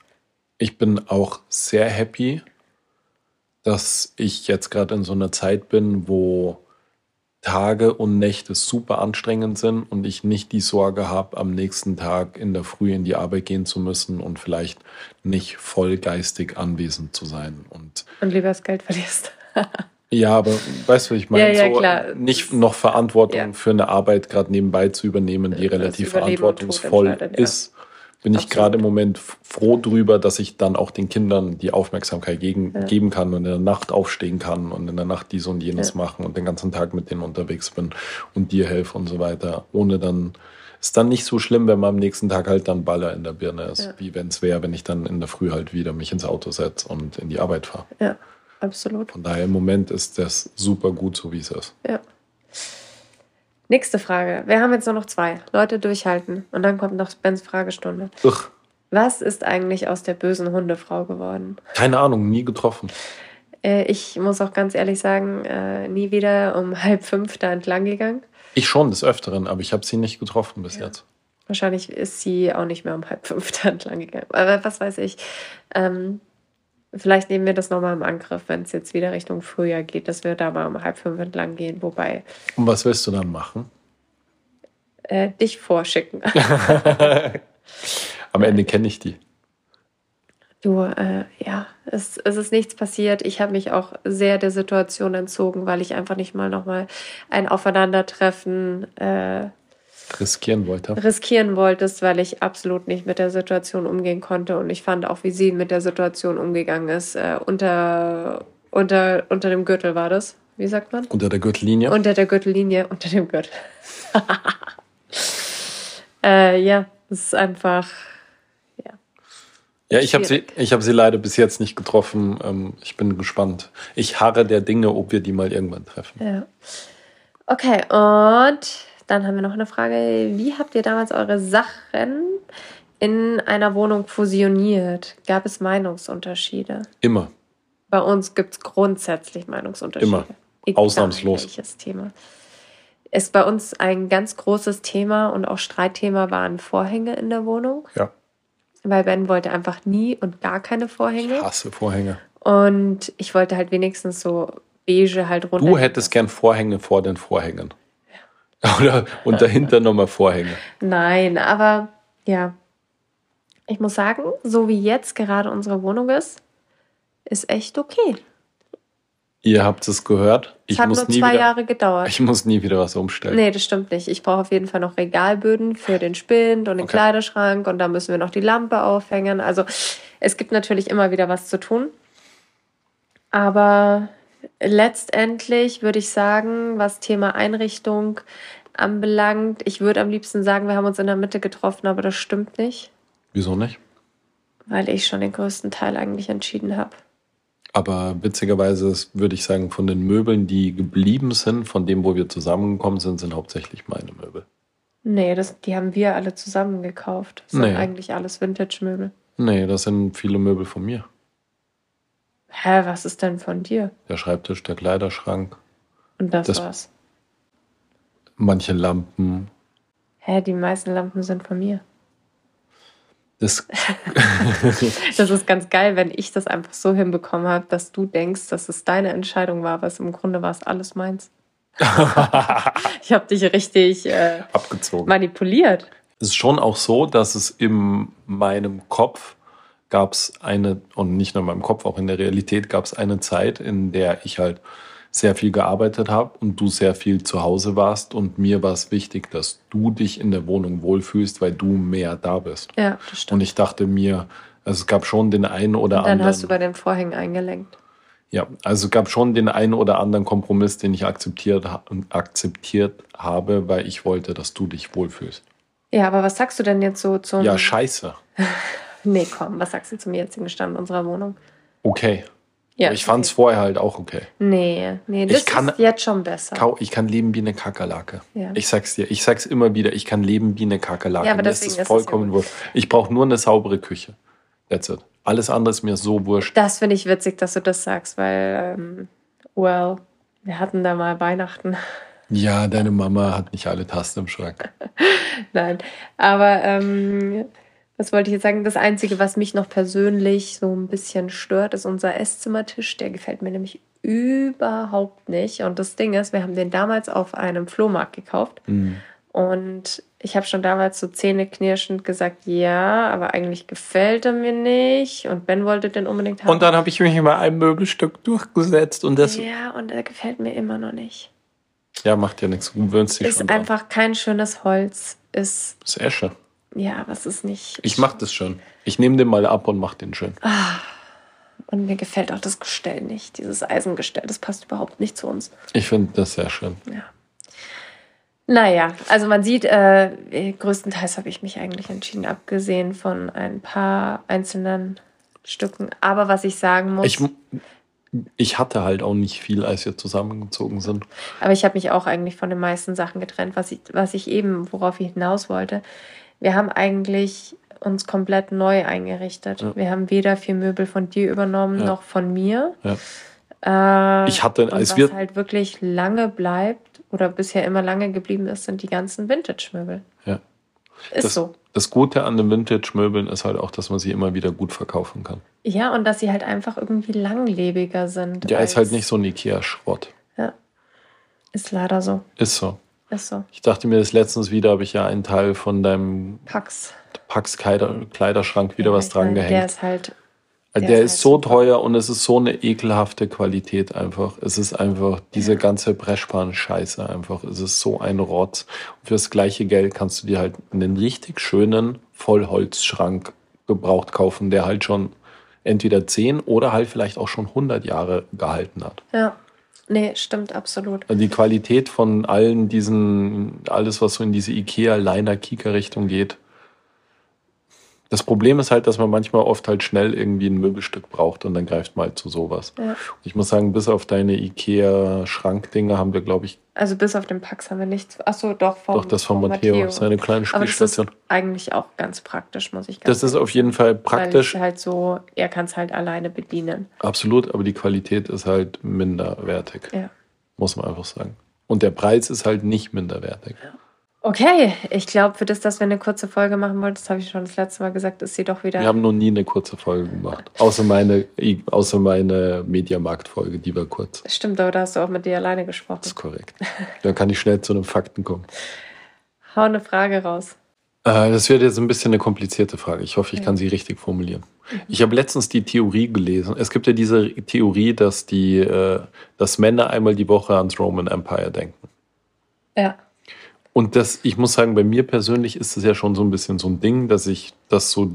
Speaker 1: ich bin auch sehr happy, dass ich jetzt gerade in so einer Zeit bin, wo Tage und Nächte super anstrengend sind und ich nicht die Sorge habe, am nächsten Tag in der Früh in die Arbeit gehen zu müssen und vielleicht nicht voll geistig anwesend zu sein. Und,
Speaker 2: und lieber das Geld verlierst.
Speaker 1: Ja, aber weißt du, ich meine, ja, ja, so nicht noch Verantwortung ja. für eine Arbeit gerade nebenbei zu übernehmen, die relativ verantwortungsvoll ist, bin ich gerade im Moment froh drüber, dass ich dann auch den Kindern die Aufmerksamkeit gegen, geben kann und in der Nacht aufstehen kann und in der Nacht dies und jenes machen und den ganzen Tag mit denen unterwegs bin und dir helfe und so weiter, ohne dann ist dann nicht so schlimm, wenn man am nächsten Tag halt dann Baller in der Birne ist, wie wenn es wäre, wenn ich dann in der Früh halt wieder mich ins Auto setze und in die Arbeit fahre.
Speaker 2: Ja absolut.
Speaker 1: Von daher im Moment ist das super gut, so wie es ist.
Speaker 2: Ja. Nächste Frage. Wir haben jetzt nur noch zwei. Leute durchhalten. Und dann kommt noch Bens Fragestunde. Ugh. Was ist eigentlich aus der bösen Hundefrau geworden?
Speaker 1: Keine Ahnung, nie getroffen.
Speaker 2: Äh, ich muss auch ganz ehrlich sagen, äh, nie wieder um halb fünf da entlang gegangen.
Speaker 1: Ich schon des Öfteren, aber ich habe sie nicht getroffen bis ja. jetzt.
Speaker 2: Wahrscheinlich ist sie auch nicht mehr um halb fünf da entlang gegangen. Aber was weiß ich. Ähm, Vielleicht nehmen wir das nochmal im Angriff, wenn es jetzt wieder Richtung Frühjahr geht, dass wir da mal um halb fünf entlang gehen. Wobei.
Speaker 1: Und was willst du dann machen?
Speaker 2: Äh, dich vorschicken.
Speaker 1: Am Ende kenne ich die.
Speaker 2: Du, äh, ja, es, es ist nichts passiert. Ich habe mich auch sehr der Situation entzogen, weil ich einfach nicht mal nochmal ein Aufeinandertreffen äh,
Speaker 1: riskieren wollte.
Speaker 2: Riskieren wolltest, weil ich absolut nicht mit der Situation umgehen konnte. Und ich fand auch, wie sie mit der Situation umgegangen ist. Äh, unter, unter, unter dem Gürtel war das. Wie sagt man?
Speaker 1: Unter der Gürtellinie.
Speaker 2: Unter der Gürtellinie, unter dem Gürtel. äh, ja, es ist einfach. Ja,
Speaker 1: ja ich habe sie, hab sie leider bis jetzt nicht getroffen. Ähm, ich bin gespannt. Ich harre der Dinge, ob wir die mal irgendwann treffen.
Speaker 2: Ja. Okay, und dann haben wir noch eine Frage. Wie habt ihr damals eure Sachen in einer Wohnung fusioniert? Gab es Meinungsunterschiede?
Speaker 1: Immer.
Speaker 2: Bei uns gibt es grundsätzlich Meinungsunterschiede. Immer. Egal Ausnahmslos. Welches Thema. Ist bei uns ein ganz großes Thema und auch Streitthema waren Vorhänge in der Wohnung. Ja. Weil Ben wollte einfach nie und gar keine Vorhänge.
Speaker 1: Ich hasse Vorhänge.
Speaker 2: Und ich wollte halt wenigstens so beige halt
Speaker 1: runter. Du hättest gern Vorhänge vor den Vorhängen. Oder und dahinter nochmal Vorhänge.
Speaker 2: Nein, aber ja. Ich muss sagen, so wie jetzt gerade unsere Wohnung ist, ist echt okay.
Speaker 1: Ihr habt es gehört.
Speaker 2: Ich es hat muss nur zwei
Speaker 1: wieder,
Speaker 2: Jahre gedauert.
Speaker 1: Ich muss nie wieder was umstellen.
Speaker 2: Nee, das stimmt nicht. Ich brauche auf jeden Fall noch Regalböden für den Spind und den okay. Kleiderschrank und da müssen wir noch die Lampe aufhängen. Also es gibt natürlich immer wieder was zu tun. Aber letztendlich würde ich sagen, was Thema Einrichtung anbelangt, ich würde am liebsten sagen, wir haben uns in der Mitte getroffen, aber das stimmt nicht.
Speaker 1: Wieso nicht?
Speaker 2: Weil ich schon den größten Teil eigentlich entschieden habe.
Speaker 1: Aber witzigerweise würde ich sagen, von den Möbeln, die geblieben sind, von dem, wo wir zusammengekommen sind, sind hauptsächlich meine Möbel.
Speaker 2: Nee, das, die haben wir alle zusammen gekauft. Das nee. sind eigentlich alles Vintage-Möbel.
Speaker 1: Nee, das sind viele Möbel von mir.
Speaker 2: Hä, was ist denn von dir?
Speaker 1: Der Schreibtisch, der Kleiderschrank,
Speaker 2: Und das,
Speaker 1: Das-
Speaker 2: war's.
Speaker 1: manche Lampen.
Speaker 2: Hä, die meisten Lampen sind von mir.
Speaker 1: Das,
Speaker 2: Das ist ganz geil, wenn ich das einfach so hinbekommen habe, dass du denkst, dass es deine Entscheidung war, aber im Grunde war es alles meins. ich habe dich richtig äh,
Speaker 1: abgezogen.
Speaker 2: manipuliert.
Speaker 1: Es ist schon auch so, dass es in meinem Kopf gab es eine, und nicht nur in meinem Kopf, auch in der Realität gab es eine Zeit, in der ich halt sehr viel gearbeitet habe und du sehr viel zu Hause warst und mir war es wichtig, dass du dich in der Wohnung wohlfühlst, weil du mehr da bist.
Speaker 2: Ja, das stimmt.
Speaker 1: Und ich dachte mir, also es gab schon den einen oder
Speaker 2: Und dann
Speaker 1: anderen.
Speaker 2: hast du bei den Vorhängen eingelenkt.
Speaker 1: Ja, also es gab schon den einen oder anderen Kompromiss, den ich akzeptiert, akzeptiert habe, weil ich wollte, dass du dich wohlfühlst.
Speaker 2: Ja, aber was sagst du denn jetzt so zum.
Speaker 1: Ja, scheiße.
Speaker 2: nee, komm, was sagst du zum jetzigen Stand unserer Wohnung?
Speaker 1: Okay.
Speaker 2: Ja,
Speaker 1: ich fand es vorher halt auch okay.
Speaker 2: Nee, nee, das
Speaker 1: Ich kann-
Speaker 2: ist jetzt schon besser.
Speaker 1: Ich kann leben wie eine Kakerlake.
Speaker 2: Ja.
Speaker 1: Ich sag's dir, ich sag's immer wieder, ich kann leben wie eine Kakerlake.
Speaker 2: Ja, aber
Speaker 1: mir
Speaker 2: deswegen
Speaker 1: ist es vollkommen
Speaker 2: ja
Speaker 1: wurscht. Ich brauche nur eine saubere Küche. That's it. Alles andere ist mir so wurscht.
Speaker 2: Das finde ich witzig, dass du das sagst, weil, ähm, well, wir hatten da mal Weihnachten.
Speaker 1: Ja, deine Mama hat nicht alle Tasten im Schrank.
Speaker 2: Nein, aber ähm, was wollte ich jetzt sagen? Das Einzige, was mich noch persönlich so ein bisschen stört, ist unser Esszimmertisch. Der gefällt mir nämlich überhaupt nicht. Und das Ding ist, wir haben den damals auf einem Flohmarkt gekauft.
Speaker 1: Mhm.
Speaker 2: Und ich habe schon damals so zähneknirschend gesagt, ja, aber eigentlich gefällt er mir nicht. Und Ben wollte den unbedingt haben.
Speaker 1: Und dann habe ich mich über ein Möbelstück durchgesetzt und das.
Speaker 2: ja, und er gefällt mir immer noch nicht.
Speaker 1: Ja, macht ja nichts. Du gewöhnst dich
Speaker 2: Ist einfach kein schönes Holz. Ist,
Speaker 1: Das ist Esche.
Speaker 2: Ja, was ist nicht.
Speaker 1: Ich mach das schön. Ich nehme den mal ab und mach den schön.
Speaker 2: Und mir gefällt auch das Gestell nicht. Dieses Eisengestell, das passt überhaupt nicht zu uns.
Speaker 1: Ich finde das sehr schön.
Speaker 2: Ja. Naja, also man sieht, äh, größtenteils habe ich mich eigentlich entschieden, abgesehen von ein paar einzelnen Stücken. Aber was ich sagen muss,
Speaker 1: Ich, ich hatte halt auch nicht viel, als wir zusammengezogen sind.
Speaker 2: aber ich habe mich auch eigentlich von den meisten Sachen getrennt, was ich, was ich eben, worauf ich hinaus wollte. Wir haben eigentlich uns komplett neu eingerichtet.
Speaker 1: Ja.
Speaker 2: Wir haben weder vier Möbel von dir übernommen
Speaker 1: Ja.
Speaker 2: noch von mir.
Speaker 1: Ja.
Speaker 2: Äh,
Speaker 1: Ich hatte, als
Speaker 2: was
Speaker 1: wir.
Speaker 2: halt wirklich lange bleibt oder bisher immer lange geblieben ist, sind die ganzen Vintage-Möbel.
Speaker 1: Ja.
Speaker 2: Ist
Speaker 1: Das,
Speaker 2: so.
Speaker 1: das Gute an den Vintage-Möbeln ist halt auch, dass man sie immer wieder gut verkaufen kann.
Speaker 2: Ja, und dass sie halt einfach irgendwie langlebiger sind.
Speaker 1: Ja, ist halt nicht so ein Ikea-Schrott.
Speaker 2: Ist leider so.
Speaker 1: Ist so.
Speaker 2: Ist so.
Speaker 1: Ich dachte mir das letztens wieder, habe ich ja einen Teil von deinem
Speaker 2: Pax.
Speaker 1: Pax-Kleiderschrank wieder
Speaker 2: Ja,
Speaker 1: was
Speaker 2: ich meine,
Speaker 1: dran
Speaker 2: Der
Speaker 1: gehängt.
Speaker 2: ist halt.
Speaker 1: Der,
Speaker 2: der
Speaker 1: der
Speaker 2: ist
Speaker 1: ist
Speaker 2: halt
Speaker 1: so
Speaker 2: super.
Speaker 1: teuer und es ist so eine ekelhafte Qualität einfach. Es ist einfach diese ganze Breschbahn-Scheiße einfach. Es ist so ein Rotz. Und für das gleiche Geld kannst du dir halt einen richtig schönen Vollholzschrank gebraucht kaufen, der halt schon entweder 10 oder halt vielleicht auch schon 100 Jahre gehalten hat.
Speaker 2: Ja. Nee, stimmt absolut.
Speaker 1: Also die Qualität von allen diesen, alles was so in diese Ikea-Liner-Kika-Richtung geht. Das Problem ist halt, dass man manchmal oft halt schnell irgendwie ein Möbelstück braucht und dann greift man halt zu sowas.
Speaker 2: Ja.
Speaker 1: Ich muss sagen, bis auf deine Ikea-Schrankdinger haben wir, glaube ich,
Speaker 2: Also bis auf den Pax haben wir nichts. Achso, doch vom,
Speaker 1: doch das von
Speaker 2: vom
Speaker 1: Matteo, seine kleine
Speaker 2: Aber das ist
Speaker 1: Spielstation.
Speaker 2: eigentlich auch ganz praktisch, muss ich ganz
Speaker 1: Das ist auf jeden Fall
Speaker 2: Weil
Speaker 1: praktisch,
Speaker 2: es halt so, er kann es halt alleine bedienen.
Speaker 1: absolut, aber die Qualität ist halt minderwertig,
Speaker 2: Ja.
Speaker 1: muss man einfach sagen. Und der Preis ist halt nicht minderwertig.
Speaker 2: Okay, ich glaube, für das, dass wir eine kurze Folge machen wollten, das habe ich schon das letzte Mal gesagt, ist sie doch wieder.
Speaker 1: Wir haben noch nie eine kurze Folge gemacht. Außer meine, außer meine Mediamarkt-Folge, die war kurz.
Speaker 2: Stimmt, aber da hast du auch mit dir alleine gesprochen.
Speaker 1: Das ist korrekt. Da kann ich schnell zu den Fakten kommen.
Speaker 2: Hau eine Frage raus.
Speaker 1: Äh, das wird jetzt ein bisschen eine komplizierte Frage. Ich hoffe, ich kann sie richtig formulieren. Ich habe letztens die Theorie gelesen. Es gibt ja diese Theorie, dass die, äh, dass Männer einmal die Woche ans Roman Empire denken.
Speaker 2: Ja.
Speaker 1: Und das, ich muss sagen, bei mir persönlich ist es ja schon so ein bisschen so ein Ding, dass ich, dass so,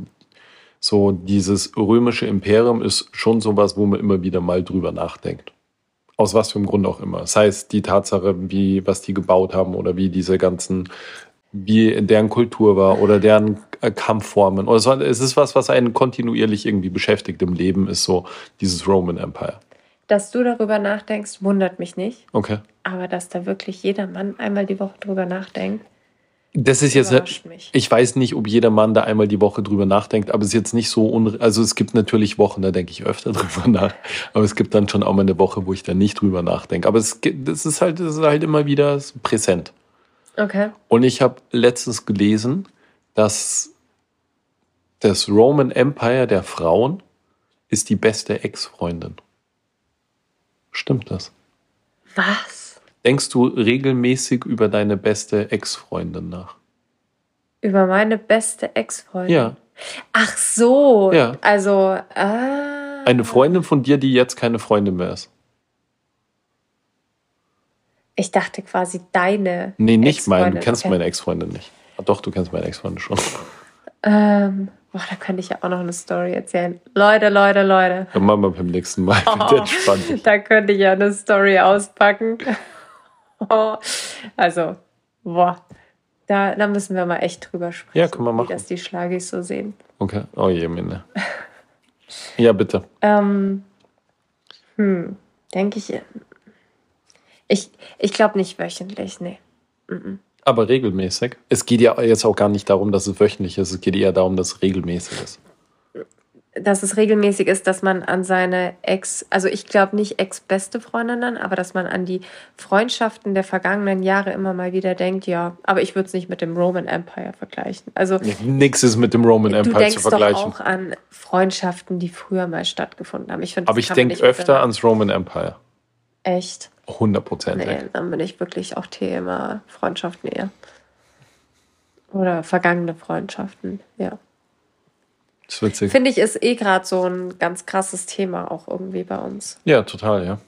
Speaker 1: so dieses römische Imperium ist schon sowas, wo man immer wieder mal drüber nachdenkt. Aus was für einem Grund auch immer. Sei es die Tatsache, wie, was die gebaut haben oder wie diese ganzen, wie deren Kultur war oder deren äh, Kampfformen. Oder so, es ist was, was einen kontinuierlich irgendwie beschäftigt im Leben, ist so dieses Roman Empire.
Speaker 2: Dass du darüber nachdenkst, wundert mich nicht.
Speaker 1: Okay.
Speaker 2: Aber dass da wirklich jeder Mann einmal die Woche drüber nachdenkt,
Speaker 1: Das ist jetzt,
Speaker 2: mich.
Speaker 1: ich weiß nicht, ob jeder Mann da einmal die Woche drüber nachdenkt, aber es ist jetzt nicht so, un also es gibt natürlich Wochen, da denke ich öfter drüber nach, aber es gibt dann schon auch mal eine Woche, wo ich da nicht drüber nachdenke. Aber es das ist halt, das ist halt immer wieder präsent.
Speaker 2: Okay.
Speaker 1: Und ich habe letztens gelesen, dass das Roman Empire der Frauen ist die beste Ex-Freundin. Stimmt das?
Speaker 2: Was?
Speaker 1: Denkst du regelmäßig über deine beste Ex-Freundin nach?
Speaker 2: Über meine beste Ex-Freundin?
Speaker 1: Ja.
Speaker 2: Ach so.
Speaker 1: Ja.
Speaker 2: Also, ah.
Speaker 1: Eine Freundin von dir, die jetzt keine Freundin mehr ist.
Speaker 2: Ich dachte quasi deine.
Speaker 1: Nee, nicht meine. Du kennst
Speaker 2: Okay.
Speaker 1: meine Ex-Freundin nicht. Ah, doch, du kennst meine Ex-Freundin schon.
Speaker 2: Ähm, boah, da könnte ich ja auch noch eine Story erzählen. Leute, Leute, Leute.
Speaker 1: Dann machen wir beim nächsten Mal. Dich.
Speaker 2: Da könnte ich ja eine Story auspacken. also, boah. Da, da müssen wir mal echt drüber sprechen,
Speaker 1: Ja, können wir machen.
Speaker 2: wie das die Schlagis so sehen.
Speaker 1: Okay. Oh je, Mine. Ja, bitte.
Speaker 2: Ähm, hm, denke ich. Ich, ich glaube nicht wöchentlich, nee.
Speaker 1: Aber regelmäßig. Es geht ja jetzt auch gar nicht darum, dass es wöchentlich ist. Es geht eher darum, dass es regelmäßig ist.
Speaker 2: Dass es regelmäßig ist, dass man an seine Ex, also ich glaube nicht Ex-beste Freundinnen, aber dass man an die Freundschaften der vergangenen Jahre immer mal wieder denkt, ja, aber ich würde es nicht mit dem Roman Empire vergleichen. Also
Speaker 1: Nix ist mit dem Roman
Speaker 2: du
Speaker 1: Empire
Speaker 2: denkst
Speaker 1: zu
Speaker 2: doch
Speaker 1: vergleichen.
Speaker 2: auch an Freundschaften, die früher mal stattgefunden haben. Ich finde,
Speaker 1: Aber ich denke öfter ans Roman Empire.
Speaker 2: Echt?
Speaker 1: Hundertprozentig.
Speaker 2: Nee, dann bin ich wirklich auch Thema Freundschaften eher. Oder vergangene Freundschaften, ja.
Speaker 1: Das ist witzig.
Speaker 2: Finde ich, ist eh gerade so ein ganz krasses Thema auch irgendwie bei uns.
Speaker 1: Ja, total, ja.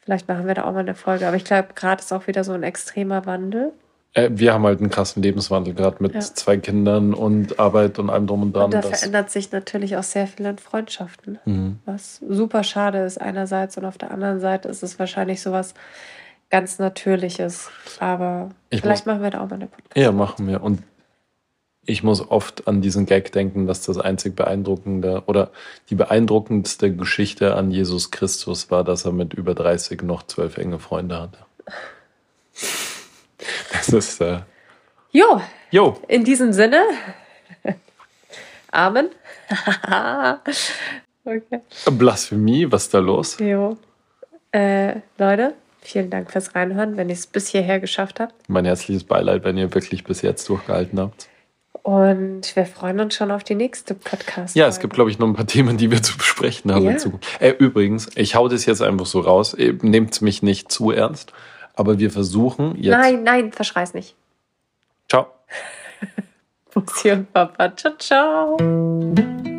Speaker 2: Vielleicht machen wir da auch mal eine Folge. Aber ich glaube, gerade ist auch wieder so ein extremer Wandel.
Speaker 1: Äh, wir haben halt einen krassen Lebenswandel, gerade mit
Speaker 2: Ja.
Speaker 1: zwei Kindern und Arbeit und allem drum und dran.
Speaker 2: Und da
Speaker 1: das,
Speaker 2: verändert sich natürlich auch sehr viel in Freundschaften.
Speaker 1: Mhm.
Speaker 2: Was super schade ist einerseits und auf der anderen Seite ist es wahrscheinlich sowas ganz Natürliches. Aber
Speaker 1: Ich
Speaker 2: vielleicht
Speaker 1: muss-
Speaker 2: machen wir da auch mal eine Podcast.
Speaker 1: Ja, machen wir. Und ich muss oft an diesen Gag denken, dass das einzig beeindruckende oder die beeindruckendste Geschichte an Jesus Christus war, dass er mit über 30 noch zwölf enge Freunde hatte. Das ist, äh,
Speaker 2: Jo,
Speaker 1: jo,
Speaker 2: in diesem Sinne. Amen. okay.
Speaker 1: Blasphemie, was ist da los?
Speaker 2: Jo. Äh, Leute, vielen Dank fürs Reinhören, wenn ihr es bis hierher geschafft habt.
Speaker 1: Mein herzliches Beileid, wenn ihr wirklich bis jetzt durchgehalten habt.
Speaker 2: Und wir freuen uns schon auf die nächste Podcast.
Speaker 1: Ja, es gibt, glaube ich, noch ein paar Themen, die wir zu besprechen haben
Speaker 2: Ja.
Speaker 1: in Zukunft. Äh, übrigens, ich hau das jetzt einfach so raus. Nehmt mich nicht zu ernst, aber wir versuchen jetzt.
Speaker 2: Nein, nein, verschrei's nicht.
Speaker 1: Ciao.
Speaker 2: Bussi und Papa. Ciao, ciao.